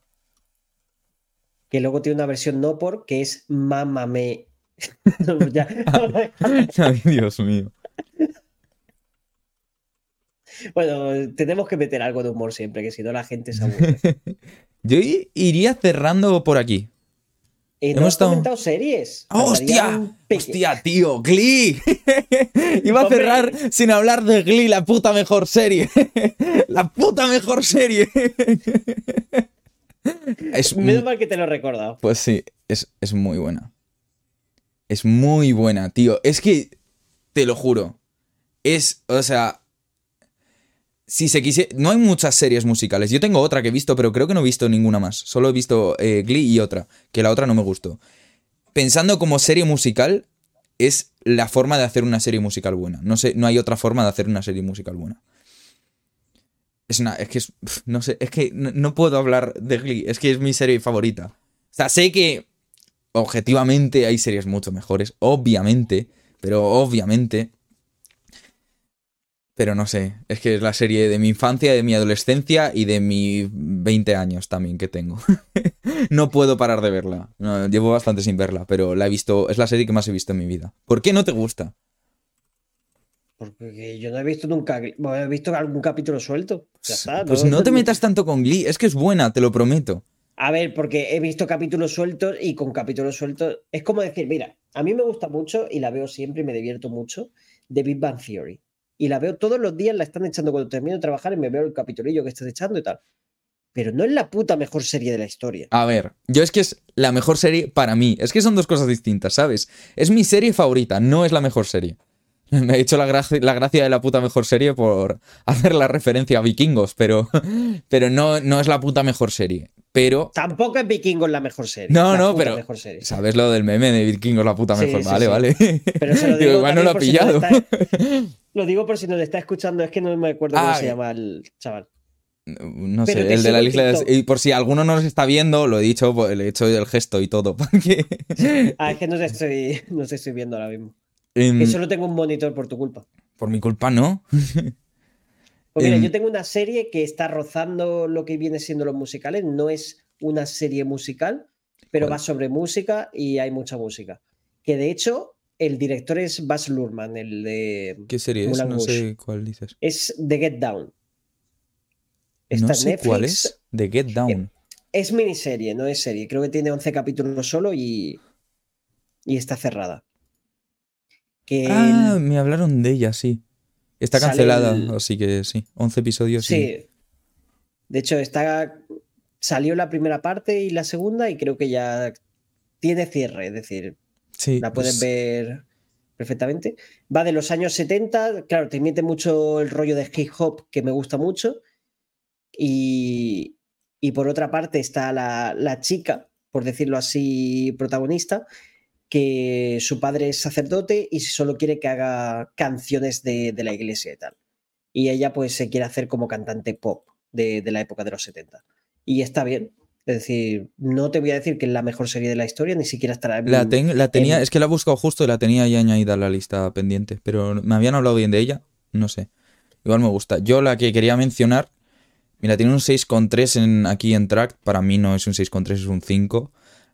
Que luego tiene una versión no por que es Mamame. Ya. Ay, Dios mío. bueno, tenemos que meter algo de humor siempre, que si no la gente se aburre. Yo iría cerrando por aquí. No Hemos estado- comentado series. ¡Oh, ¡Hostia! ¡Hostia, tío! ¡Glee! Iba a Hombre. cerrar sin hablar de Glee, la puta mejor serie. ¡La puta mejor serie! es, Menos mal que te lo he recordado. Pues sí, es, es muy buena. Es muy buena, tío. Es que, te lo juro. Es, o sea... Si se quise... No hay muchas series musicales. Yo tengo otra que he visto, pero creo que no he visto ninguna más. Solo he visto eh, Glee y otra, que la otra no me gustó. Pensando como serie musical, es la forma de hacer una serie musical buena. No sé, no hay otra forma de hacer una serie musical buena. Es una, es que es, no sé, es que no, no puedo hablar de Glee, es que es mi serie favorita. O sea, sé que objetivamente hay series mucho mejores, obviamente, pero obviamente. Pero no sé, es que es la serie de mi infancia, de mi adolescencia y de mis 20 años también que tengo. no puedo parar de verla. No, llevo bastante sin verla, pero la he visto, es la serie que más he visto en mi vida. ¿Por qué no te gusta? Porque yo no he visto nunca. Bueno, he visto algún capítulo suelto. Ya está. Pues no te metas tanto con Glee, es que es buena, te lo prometo. A ver, porque he visto capítulos sueltos y con capítulos sueltos. Es como decir, mira, a mí me gusta mucho y la veo siempre y me divierto mucho de Big Bang Theory. Y la veo todos los días, la están echando cuando termino de trabajar y me veo el capitulillo que estás echando y tal. Pero no es la puta mejor serie de la historia. A ver, yo es que es la mejor serie para mí. Es que son dos cosas distintas, ¿sabes? Es mi serie favorita, no es la mejor serie. Me he hecho la, gracia, la gracia de la puta mejor serie por hacer la referencia a vikingos, pero, pero no, no es la puta mejor serie. Pero, Tampoco es Vikingos la mejor serie. No, no, pero- mejor serie. ¿sabes lo del meme de vikingos la puta mejor? sí, vale, sí. vale. Pero se lo Digo, igual no lo ha si pillado. está- lo digo por si nos está escuchando, es que no me acuerdo cómo Ah, se llama el chaval. No sé, Pero el de la isla de... Y por si alguno no nos está viendo, lo he dicho, pues, le he hecho el gesto y todo. Porque... Ah, es que no te estoy, no te estoy viendo ahora mismo. Que solo tengo un monitor por tu culpa. por mi culpa, no. Pues mira, yo tengo una serie que está rozando lo que viene siendo los musicales. No es una serie musical, pero ¿Cuál? va sobre música y hay mucha música. Que de hecho, el director es Baz Luhrmann, el de. ¿Qué serie es? No Rouge. sé cuál dices. Es The Get Down. no Está en sé Netflix. cuál es. The Get Down. Es miniserie, no es serie. Creo que tiene 11 capítulos solo y. Y está cerrada. Que Ah, el- me hablaron de ella, sí. Está cancelada, el- así que sí. 11 episodios. Sí. Sí. De hecho, está. Salió la primera parte y la segunda, y creo que ya tiene cierre, es decir, Sí, la puedes pues, ver perfectamente. Va de los años 70, claro, te mete mucho el rollo de hip hop que me gusta mucho. Y, y por otra parte está la, la chica, por decirlo así, protagonista, que su padre es sacerdote y solo quiere que haga canciones de, de la iglesia y tal. Y ella pues se quiere hacer como cantante pop de, de la época de los 70. Y está bien. Es decir, no te voy a decir que es la mejor serie de la historia, ni siquiera estará en, La, ten- la tenía, en- es que la he buscado justo y la tenía ya añadida a la lista pendiente, pero me habían hablado bien de ella, no sé. Igual me gusta. Yo la que quería mencionar, mira, tiene un 6,3 en, aquí en track, para mí no es un 6,3, es un 5.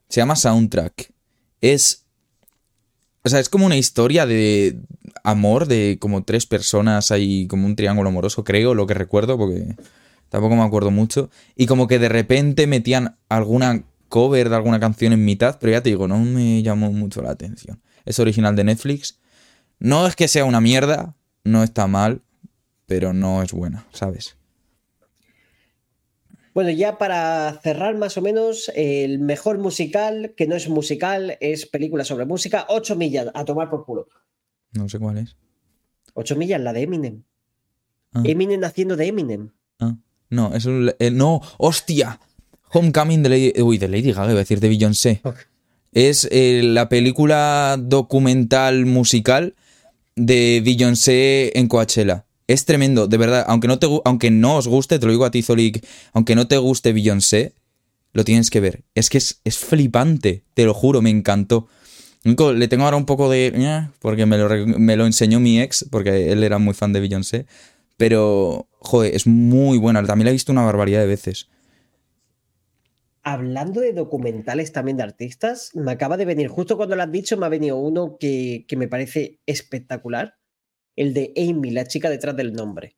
Se llama Soundtrack. Es... O sea, es como una historia de amor de como tres personas, hay como un triángulo amoroso, creo, lo que recuerdo, porque tampoco me acuerdo mucho. Y como que de repente metían alguna cover de alguna canción en mitad, pero ya te digo, no me llamó mucho la atención. Es original de Netflix. No es que sea una mierda, no está mal, pero no es buena, ¿sabes? Bueno, ya para cerrar más o menos, el mejor musical, que no es musical, es película sobre música, 8 millas, a tomar por culo. No sé cuál es. 8 millas, la de Eminem. Ah. Eminem haciendo de Eminem. Ah, no, es un... eh, no, hostia. Homecoming de Lady... Uy, de Lady Gaga, iba a decir de Beyoncé. Es eh, la película documental musical de Beyoncé en Coachella. Es tremendo, de verdad. Aunque no, te, aunque no os guste, te lo digo a ti, Zolik, aunque no te guste Beyoncé, lo tienes que ver. Es que es, es flipante, te lo juro, me encantó. Le tengo ahora un poco de... "ña", porque me lo, me lo enseñó mi ex, porque él era muy fan de Beyoncé. Pero, joder, es muy buena. También la he visto una barbaridad de veces. Hablando de documentales también de artistas, me acaba de venir, justo cuando lo has dicho, me ha venido uno que, que me parece espectacular. El de Amy, la chica detrás del nombre.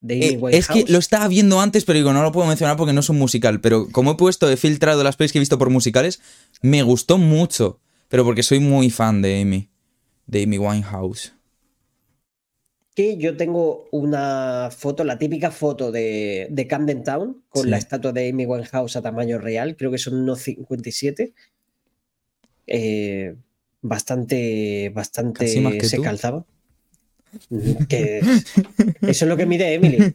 De Amy Eh, es que lo estaba viendo antes, pero digo, no lo puedo mencionar porque no es un musical. Pero como he puesto, he filtrado las pelis que he visto por musicales, me gustó mucho. Pero porque soy muy fan de Amy. De Amy Winehouse. que yo tengo una foto, la típica foto de, de Camden Town, con Sí. la estatua de Amy Winehouse a tamaño real, creo que son unos 57. Eh, bastante, bastante se calzaba. Mm, Que eso es lo que mide Emily.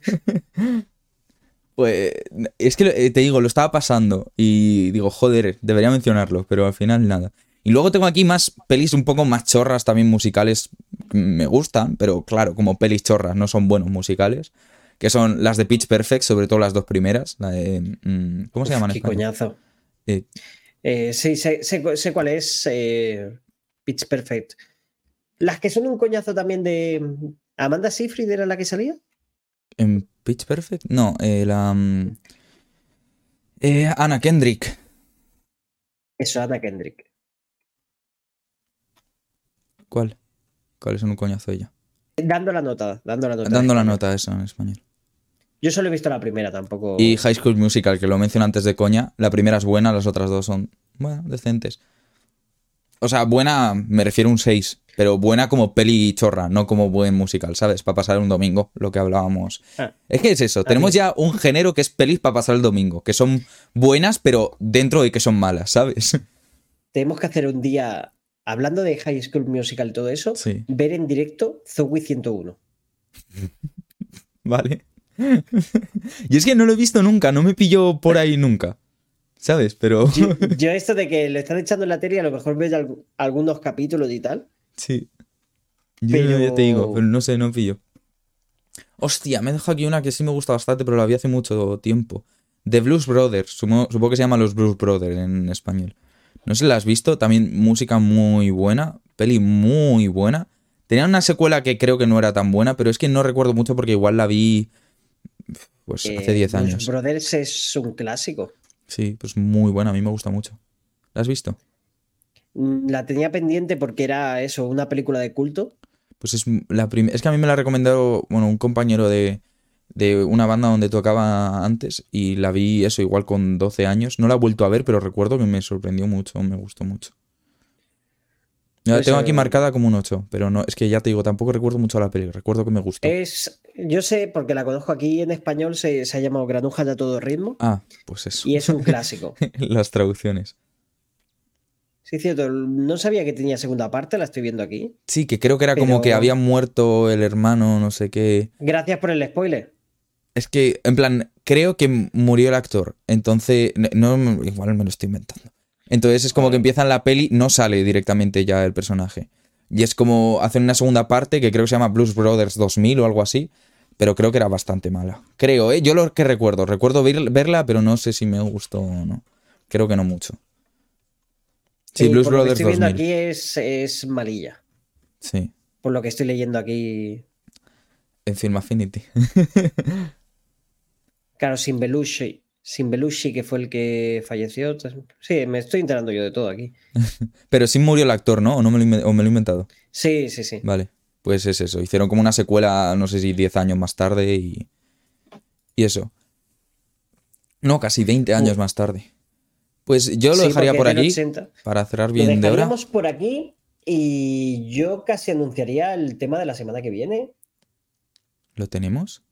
Pues es que eh, te digo, lo estaba pasando y digo, joder, debería mencionarlo, pero al final nada. Y luego tengo aquí más pelis un poco más chorras, también musicales, que me gustan, pero claro, como pelis chorras, no son buenos musicales, que son las de Pitch Perfect, sobre todo las dos primeras, la de... mm, ¿Cómo se Uf, llaman Qué coñazo. Eh, Eh, sí, sé, sé cuál es eh, Pitch Perfect. Las que son un coñazo también de. ¿Amanda Seyfried era la que salía? ¿En Pitch Perfect? No, eh, la... mm, eh, Anna Kendrick. Eso, Anna Kendrick. ¿Cuál? ¿Cuál es un coñazo ella? Dando la nota, dando la nota. Dando la nota eso en español. Yo solo he visto la primera, tampoco. Y High School Musical, que lo mencioné antes de coña. La primera es buena, las otras dos son, bueno, decentes. O sea, buena, me refiero a un 6, pero buena como peli chorra, no como buen musical, ¿sabes? Para pasar un domingo, lo que hablábamos. Ah. Es que es eso, tenemos ya un género que es pelis para pasar el domingo, que son buenas, pero dentro de que son malas, ¿sabes? Tenemos que hacer un día, hablando de High School Musical y todo eso, Sí. ver en directo Zoe 101. Vale. y es que no lo he visto nunca, no me pilló por ahí nunca. ¿Sabes? Pero. Yo, yo esto de que lo están echando en la tele, a lo mejor ves algu- algunos capítulos y tal. Sí. Yo Pero- ya te digo, pero no sé, no pillo. Hostia, me dejo aquí una que sí me gusta bastante, pero la vi hace mucho tiempo. The Blues Brothers. Supongo, que se llama Los Blues Brothers en español. No sé si la has visto. También música muy buena. Peli muy buena. Tenía una secuela que creo que no era tan buena, pero es que no recuerdo mucho porque igual la vi. Pues hace Eh, 10 Blues años. Brothers es un clásico. Sí, pues muy buena. A mí me gusta mucho. ¿La has visto? Mm, La tenía pendiente porque era eso, una película de culto. Pues es la primera. Es que a mí me la recomendó, bueno, un compañero de, de una banda donde tocaba antes y la vi eso igual con 12 años. No la he vuelto a ver, pero recuerdo que me sorprendió mucho, me gustó mucho. La Pues, tengo aquí eh, marcada como un 8, pero no, es que ya te digo, tampoco recuerdo mucho la peli, recuerdo que me gustó. Es, yo sé, porque la conozco aquí en español, se, se ha llamado Granujas de todo ritmo. Ah, pues eso. Y es un clásico. Las traducciones. Sí, cierto. No sabía que tenía segunda parte, la estoy viendo aquí. Sí, que creo que era como que había muerto el hermano, no sé qué. Gracias por el spoiler. Es que, en plan, creo que murió el actor. Entonces, no, igual me lo estoy inventando. Entonces es como que empiezan la peli, no sale directamente ya el personaje. Y es como hacen una segunda parte que creo que se llama Blues Brothers 2000 o algo así. Pero creo que era bastante mala. Creo, ¿eh? Yo lo que recuerdo. Recuerdo ver- verla, pero no sé si me gustó o no. Creo que no mucho. Sí, Eh, Blues por lo que estoy viendo 2000. aquí es, es malilla. Sí, Por lo que estoy leyendo aquí. en Film Affinity. Claro, sin Belushi. Sin Belushi, que fue el que falleció. Sí, me estoy enterando yo de todo aquí. Pero sí murió el actor, ¿no? ¿O, no me lo, inven- o me lo he inventado? Sí, sí, sí. Vale, pues es eso. Hicieron como una secuela, no sé si 10 años más tarde y. Y eso. No, casi 20 años más tarde. Pues yo lo Sí, dejaría por aquí 80. para cerrar bien de hora. por aquí y yo casi anunciaría el tema de la semana que viene. ¿Lo tenemos?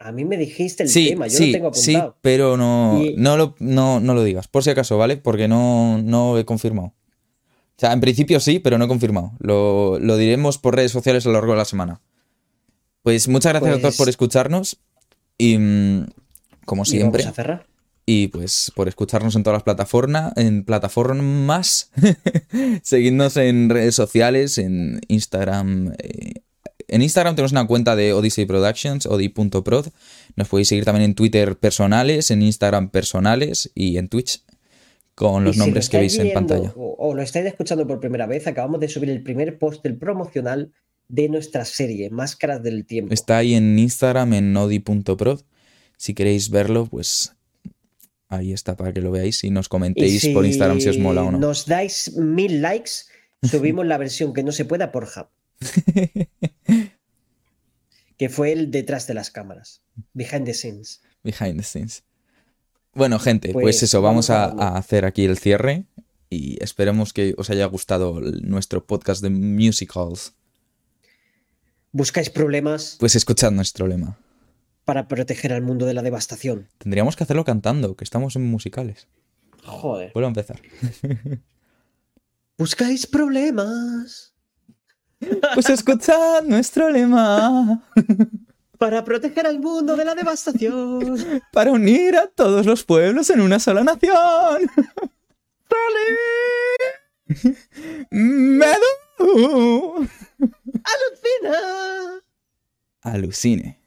A mí me dijiste el sí, tema, yo sí, lo tengo sí, apuntado. pero no, Y- no, lo, no, no lo digas, por si acaso, ¿vale? Porque no, no he confirmado. O sea, en principio sí, pero no he confirmado. Lo, lo diremos por redes sociales a lo largo de la semana. Pues muchas gracias a todos Pues- por escucharnos. Y mm, como Y siempre. vamos a cerrar. Y pues por escucharnos en todas las plataformas, en plataformas, seguidnos en redes sociales, en Instagram. eh, en Instagram tenemos una cuenta de Odyssey Productions, odi.prod. Nos podéis seguir también en Twitter personales, en Instagram personales y en Twitch con los si nombres lo que veis en pantalla. O, o lo estáis escuchando por primera vez, acabamos de subir el primer post del promocional de nuestra serie, Máscaras del Tiempo. Está ahí en Instagram, en odi.prod. Si queréis verlo, pues ahí está para que lo veáis y nos Y comentéis por Instagram si os mola o no. Nos dais mil likes, subimos la versión que no se pueda por Hub. que fue el detrás de las cámaras. Behind the scenes. Behind the scenes. Bueno, gente, pues, Pues eso, vamos, a, hacer aquí el cierre y esperemos que os haya gustado el- nuestro podcast de musicals. Buscáis problemas Pues escuchad nuestro lema. Para proteger al mundo de la devastación. Tendríamos que hacerlo cantando, que estamos en musicales. Joder. Vuelvo a empezar. Buscáis problemas Pues escuchad nuestro lema para proteger al mundo de la devastación. para unir a todos los pueblos en una sola nación. Medu. ¡Alucina! Alucine.